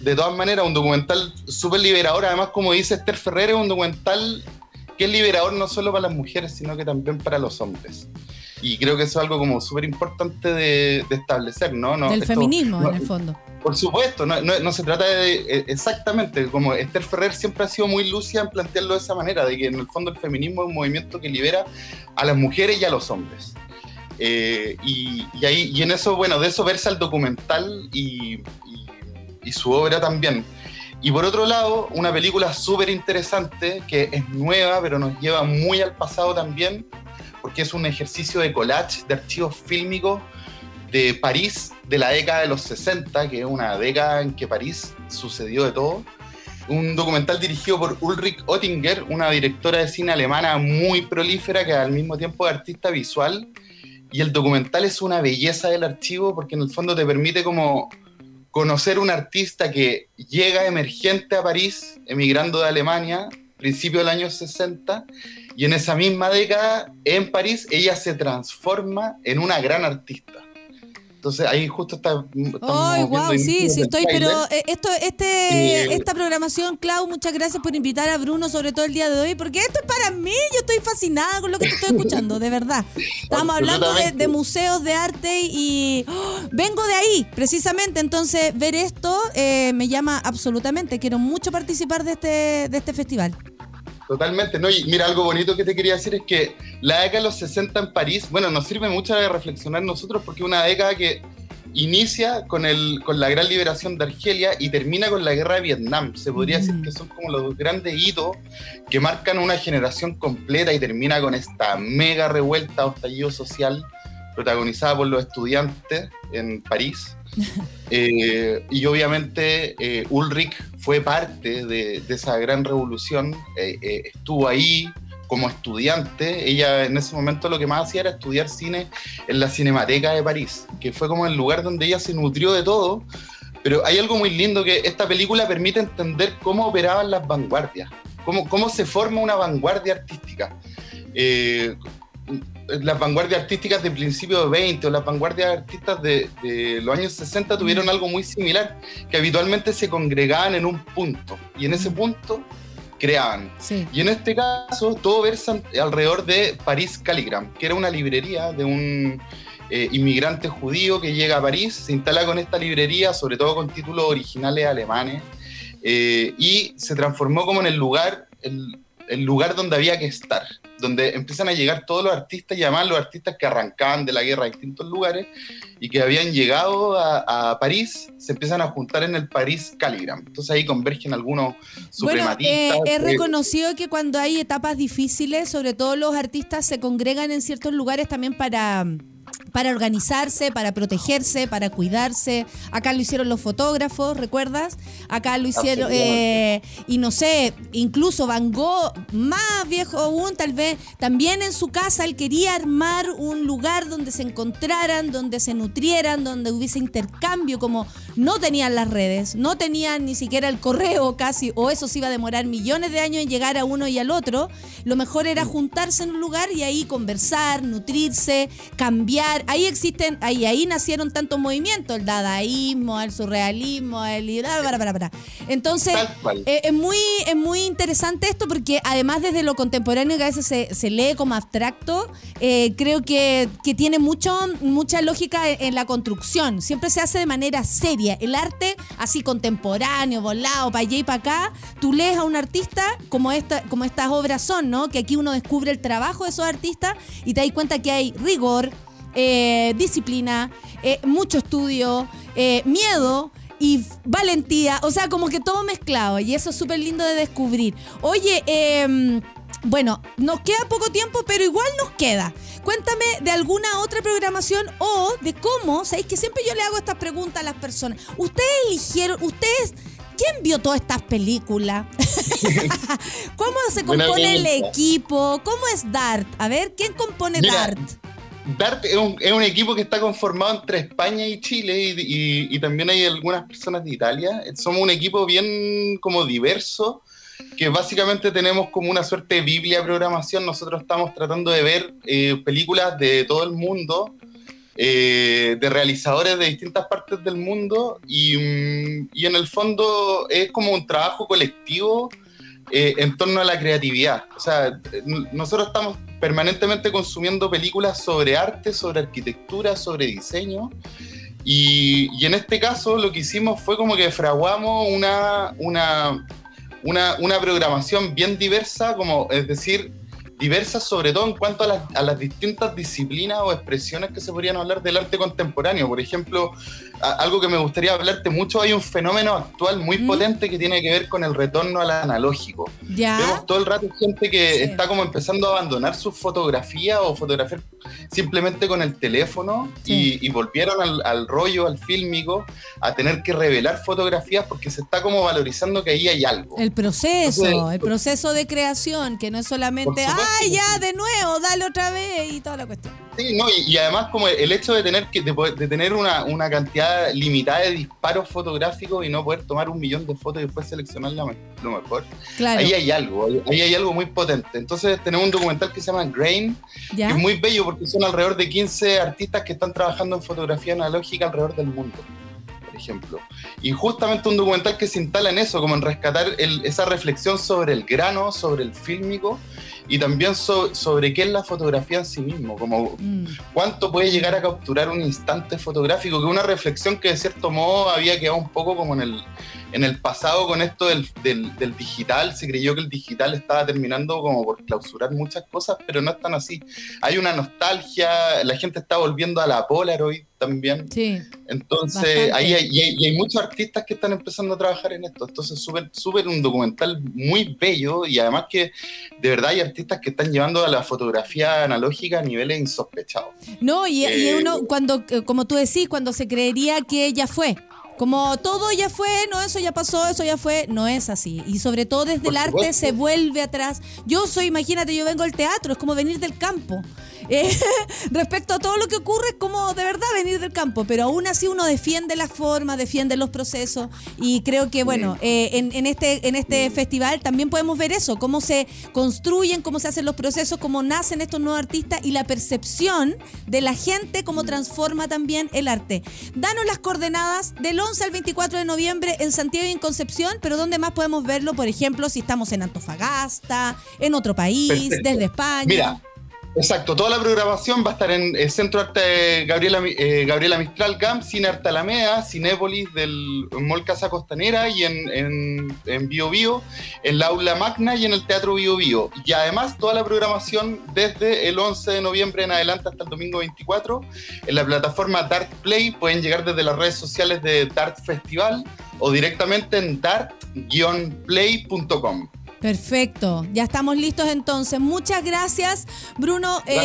Speaker 5: de todas maneras, un documental súper liberador. Además, como dice Esther Ferrer, es un documental que es liberador no solo para las mujeres, sino que también para los hombres. Y creo que eso es algo como súper importante de, de establecer, ¿no? no
Speaker 2: Del
Speaker 5: esto-
Speaker 2: feminismo,
Speaker 5: no-
Speaker 2: en el fondo.
Speaker 5: Por supuesto, no, no- no se trata de. eh, Exactamente, como Esther Ferrer siempre ha sido muy lúcida en plantearlo de esa manera, de que en el fondo el feminismo es un movimiento que libera a las mujeres y a los hombres. Eh, y, y ahí, y en eso, bueno, de eso versa el documental y, y- y su obra también. Y por otro lado, una película súper interesante que es nueva, pero nos lleva muy al pasado también, porque es un ejercicio de collage, de archivos fílmicos de París de la década de los 60, que es una década en que París sucedió de todo. Un documental dirigido por Ulrich Oettinger, una directora de cine alemana muy prolífera que al mismo tiempo es artista visual. Y el documental es una belleza del archivo porque en el fondo te permite como conocer un artista que llega emergente a París, emigrando de Alemania, principio del año 60, y en esa misma década, en París, ella se transforma en una gran artista. Entonces ahí justo está...
Speaker 2: Ay,
Speaker 5: viendo
Speaker 2: wow, sí, sí estoy, pero eh, esto, este,
Speaker 5: Eh,
Speaker 2: esta programación, Clau, muchas gracias por invitar a Bruno, sobre todo el día de hoy, porque esto es para mí, yo estoy fascinada con lo que te estoy escuchando, de verdad. Estamos hablando de museos de arte y ¡oh! vengo de ahí, precisamente, entonces ver esto eh, me llama absolutamente, quiero mucho participar de este, de este festival.
Speaker 5: Totalmente, ¿no? Y mira, algo bonito que te quería decir es que la década de los 60 en París, bueno, nos sirve mucho de reflexionar nosotros porque es una década que inicia con, el, con la gran liberación de Argelia y termina con la guerra de Vietnam. Se podría decir
Speaker 2: Mm.
Speaker 5: que son como los grandes hitos que marcan una generación completa y termina con esta mega revuelta o estallido social protagonizada por los estudiantes en París. Eh, y obviamente eh, Ulrich fue parte de, de esa gran revolución, eh, estuvo ahí como estudiante, ella en ese momento lo que más hacía era estudiar cine en la Cinemateca de París, que fue como el lugar donde ella se nutrió de todo, pero hay algo muy lindo que esta película permite entender cómo operaban las vanguardias, cómo, cómo se forma una vanguardia artística. Eh, las vanguardias artísticas de principios de 20 o las vanguardias artistas de, de los años 60 tuvieron algo muy similar, que habitualmente se congregaban en un punto y en ese punto creaban.
Speaker 2: Sí.
Speaker 5: Y en este caso todo versa alrededor de París Calligram, que era una librería de un eh, inmigrante judío que llega a París, se instala con esta librería, sobre todo con títulos originales alemanes, eh, y se transformó como en el lugar, el, el lugar donde había que estar, donde empiezan a llegar todos los artistas y además los artistas que arrancaban de la guerra a distintos lugares y que habían llegado a, a París, se empiezan a juntar en el París Calligram. Entonces ahí convergen algunos
Speaker 2: Bueno, eh,
Speaker 5: suprematistas.
Speaker 2: he
Speaker 5: eh,
Speaker 2: reconocido que cuando hay etapas difíciles, sobre todo los artistas se congregan en ciertos lugares también para para organizarse, para protegerse, para cuidarse. Acá lo hicieron los fotógrafos, ¿recuerdas? Acá lo hicieron, eh, y no sé, incluso Van Gogh, más viejo aún, tal vez, también en su casa él quería armar un lugar donde se encontraran, donde se nutrieran, donde hubiese intercambio, como no tenían las redes, no tenían ni siquiera el correo casi, o eso se iba a demorar millones de años en llegar a uno y al otro. Lo mejor era juntarse en un lugar y ahí conversar, nutrirse, cambiar. Ahí existen, ahí, ahí nacieron tantos movimientos, el dadaísmo, el surrealismo, el... Para, para, para. Entonces, eh, es, muy, es muy interesante esto porque además desde lo contemporáneo que a veces se, se lee como abstracto, eh, creo que, que tiene mucho, mucha lógica en, en la construcción. Siempre se hace de manera seria. El arte así contemporáneo, volado, para allá y para acá, tú lees a un artista como, esta, como estas obras son, ¿no? Que aquí uno descubre el trabajo de esos artistas y te das cuenta que hay rigor, eh, disciplina, eh, mucho estudio, eh, miedo y valentía, o sea, como que todo mezclado y eso es súper lindo de descubrir. Oye, em, bueno, nos queda poco tiempo, pero igual nos queda. Cuéntame de alguna otra programación o de cómo, sabéis que siempre yo le hago estas preguntas a las personas. Ustedes eligieron, ustedes, ¿quién vio todas estas películas? ¿Cómo se compone el equipo? ¿Cómo es Dart? A ver, ¿quién compone
Speaker 5: Mira,
Speaker 2: Dart?
Speaker 5: Dart es un, es un equipo que está conformado entre España y Chile y, y- y también hay algunas personas de Italia. Somos un equipo bien como diverso, que básicamente tenemos como una suerte de biblia de programación. Nosotros estamos tratando de ver eh, películas de todo el mundo, eh, de realizadores de distintas partes del mundo y, mm, y en el fondo es como un trabajo colectivo eh, en torno a la creatividad. O sea, nosotros estamos permanentemente consumiendo películas sobre arte, sobre arquitectura, sobre diseño. Y, en este caso lo que hicimos fue como que fraguamos una, una, una, una programación bien diversa, como, es decir, diversas sobre todo en cuanto a las, a las distintas disciplinas o expresiones que se podrían hablar del arte contemporáneo. Por ejemplo, a- algo que me gustaría hablarte mucho, hay un fenómeno actual muy
Speaker 2: ¿Mm?
Speaker 5: potente que tiene que ver con el retorno al analógico.
Speaker 2: ¿Ya?
Speaker 5: Vemos todo el rato gente que
Speaker 2: Sí.
Speaker 5: está como empezando a abandonar su fotografía o fotografiar simplemente con el teléfono
Speaker 2: Sí.
Speaker 5: y, y volvieron al, al rollo, al fílmico, a tener que revelar fotografías porque se está como valorizando que ahí hay algo.
Speaker 2: El proceso,
Speaker 5: Entonces,
Speaker 2: el proceso de creación, que no es solamente, ¡ay,
Speaker 5: que
Speaker 2: ya, de nuevo, dale otra vez! y toda la cuestión.
Speaker 5: Sí, no, y, y además como el hecho de tener que de, de tener una, una cantidad limitada de disparos fotográficos y no poder tomar un millón de fotos y después seleccionar la lo mejor.
Speaker 2: Claro,
Speaker 5: Ahí hay algo, ahí, hay algo muy potente. Entonces tenemos un documental que se llama Grain, que
Speaker 2: ¿ya?
Speaker 5: es muy bello porque son alrededor de 15 artistas que están trabajando en fotografía analógica alrededor del mundo, ejemplo. Y justamente un documental que se instala en eso, como en rescatar el- esa reflexión sobre el grano, sobre el fílmico y también so- sobre qué es la fotografía en sí mismo, como
Speaker 2: Mm,
Speaker 5: cuánto puede llegar a capturar un instante fotográfico, que es una reflexión que de cierto modo había quedado un poco como en el, en el pasado con esto del, del- del digital, se creyó que el digital estaba terminando como por clausurar muchas cosas, pero no es tan así. Hay una nostalgia, la gente está volviendo a la Polaroid también,
Speaker 2: sí,
Speaker 5: entonces ahí hay, y hay, y hay muchos artistas que están empezando a trabajar en esto, entonces súper súper un documental muy bello y además que de verdad hay artistas que están llevando a la fotografía analógica a niveles insospechados.
Speaker 2: No, y, y
Speaker 5: Eh,
Speaker 2: uno, cuando, como tú decís, cuando se creería que ya fue. Como todo ya fue, no, eso ya pasó, eso ya fue, no es así. Y sobre todo desde
Speaker 5: Por
Speaker 2: el arte
Speaker 5: supuesto.
Speaker 2: se vuelve atrás. Yo soy, imagínate, yo vengo del teatro, es como venir del campo. Eh, respecto a todo lo que ocurre, es como de verdad venir del campo, pero aún así uno defiende la forma, defiende los procesos y creo que, bueno, eh, en, en este, en este festival también podemos ver eso, cómo se construyen, cómo se hacen los procesos, cómo nacen estos nuevos artistas y la percepción de la gente, cómo transforma también el arte. Danos las coordenadas del 11 al 24 de noviembre en Santiago y en Concepción, pero ¿dónde más podemos verlo? Por ejemplo, si estamos en Antofagasta, en otro país,
Speaker 5: Perfecto.
Speaker 2: desde España.
Speaker 5: Mira, exacto, toda la programación va a estar en el Centro Arte Gabriela, eh, Gabriela Mistral GAM, Cine Arte Alameda, Cinépolis del Mall Casa Costanera y en, en, en Bio Bio, en la Aula Magna y en el Teatro Bio Bio. Y además toda la programación desde el 11 de noviembre en adelante hasta el domingo 24 en la plataforma Dart Play. Pueden llegar desde las redes sociales de Dart Festival o directamente en dart-play.com.
Speaker 2: Perfecto, ya estamos listos entonces. Muchas gracias, Bruno,
Speaker 5: Gracias,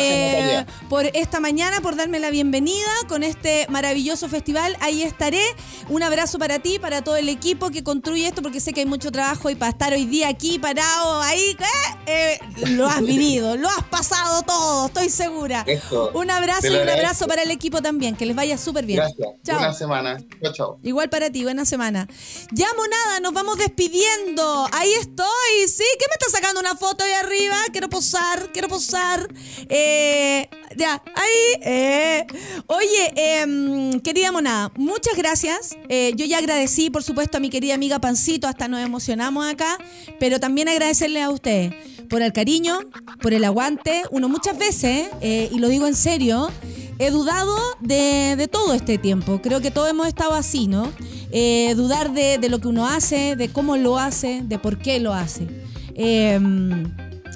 Speaker 2: eh, por esta mañana, por darme la bienvenida con este maravilloso festival. Ahí estaré. Un abrazo para ti, para todo el equipo que construye esto, porque sé que hay mucho trabajo y para estar hoy día aquí parado, ahí, ¿eh? Eh, lo has vivido, lo has pasado todo, estoy segura.
Speaker 5: Eso.
Speaker 2: Un abrazo y un abrazo para el equipo también, que les vaya súper bien.
Speaker 5: Gracias.
Speaker 2: Chao.
Speaker 5: Buena semana. Chao, chao.
Speaker 2: Igual para ti, buena semana. Ya, monada, nos vamos despidiendo. Ahí estoy, ¿sí? ¿Qué me está sacando una foto ahí arriba? Quiero posar, quiero posar. Eh, ya, ahí. eh. Oye, em, querida monada, muchas gracias. Eh, yo ya agradecí, por supuesto, a mi querida amiga Pancito, hasta nos emocionamos acá, pero también agradecerle a ustedes por el cariño, por el aguante. Uno muchas veces, y lo digo en serio, he dudado de, de todo este tiempo. Creo que todos hemos estado así, ¿no? Eh, dudar de, de lo que uno hace, de cómo lo hace, de por qué lo hace. Eh,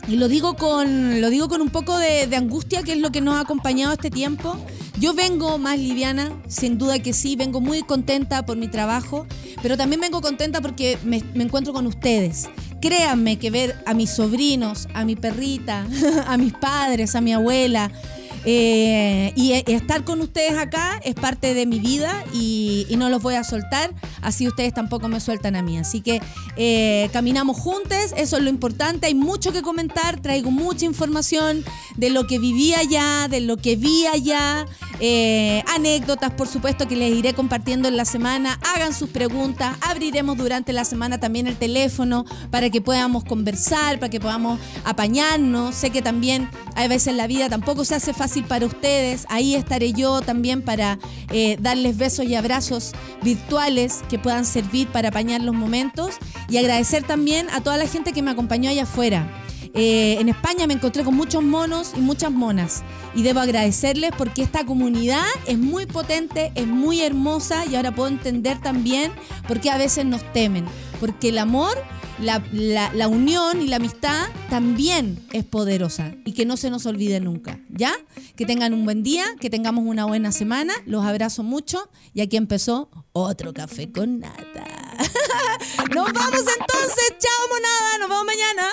Speaker 2: y lo digo con, lo digo con un poco de, de angustia, que es lo que nos ha acompañado este tiempo. Yo vengo más liviana, sin duda que sí, vengo muy contenta por mi trabajo, pero también vengo contenta porque me, me encuentro con ustedes. Créanme que ver a mis sobrinos, a mi perrita, a mis padres, a mi abuela, eh, y eh, estar con ustedes acá es parte de mi vida y, no los voy a soltar, así ustedes tampoco me sueltan a mí. Así que eh, caminamos juntos, eso es lo importante, hay mucho que comentar, traigo mucha información de lo que viví allá, de lo que vi allá, anécdotas por supuesto que les iré compartiendo en la semana, hagan sus preguntas, abriremos durante la semana también el teléfono para que podamos conversar, para que podamos apañarnos, sé que también a veces la vida tampoco se hace fácil para ustedes. Ahí estaré yo también para eh, darles besos y abrazos virtuales que puedan servir para apañar los momentos y agradecer también a toda la gente que me acompañó allá afuera. Eh, en España me encontré con muchos monos y muchas monas. Y debo agradecerles porque esta comunidad es muy potente, es muy hermosa y ahora puedo entender también por qué a veces nos temen. Porque el amor, la, la- unión y la amistad también es poderosa y que no se nos olvide nunca. ¿Ya? Que tengan un buen día, que tengamos una buena semana. Los abrazo mucho y aquí empezó otro café con nata. Nos vamos entonces. Chao, monada. Nos vemos mañana.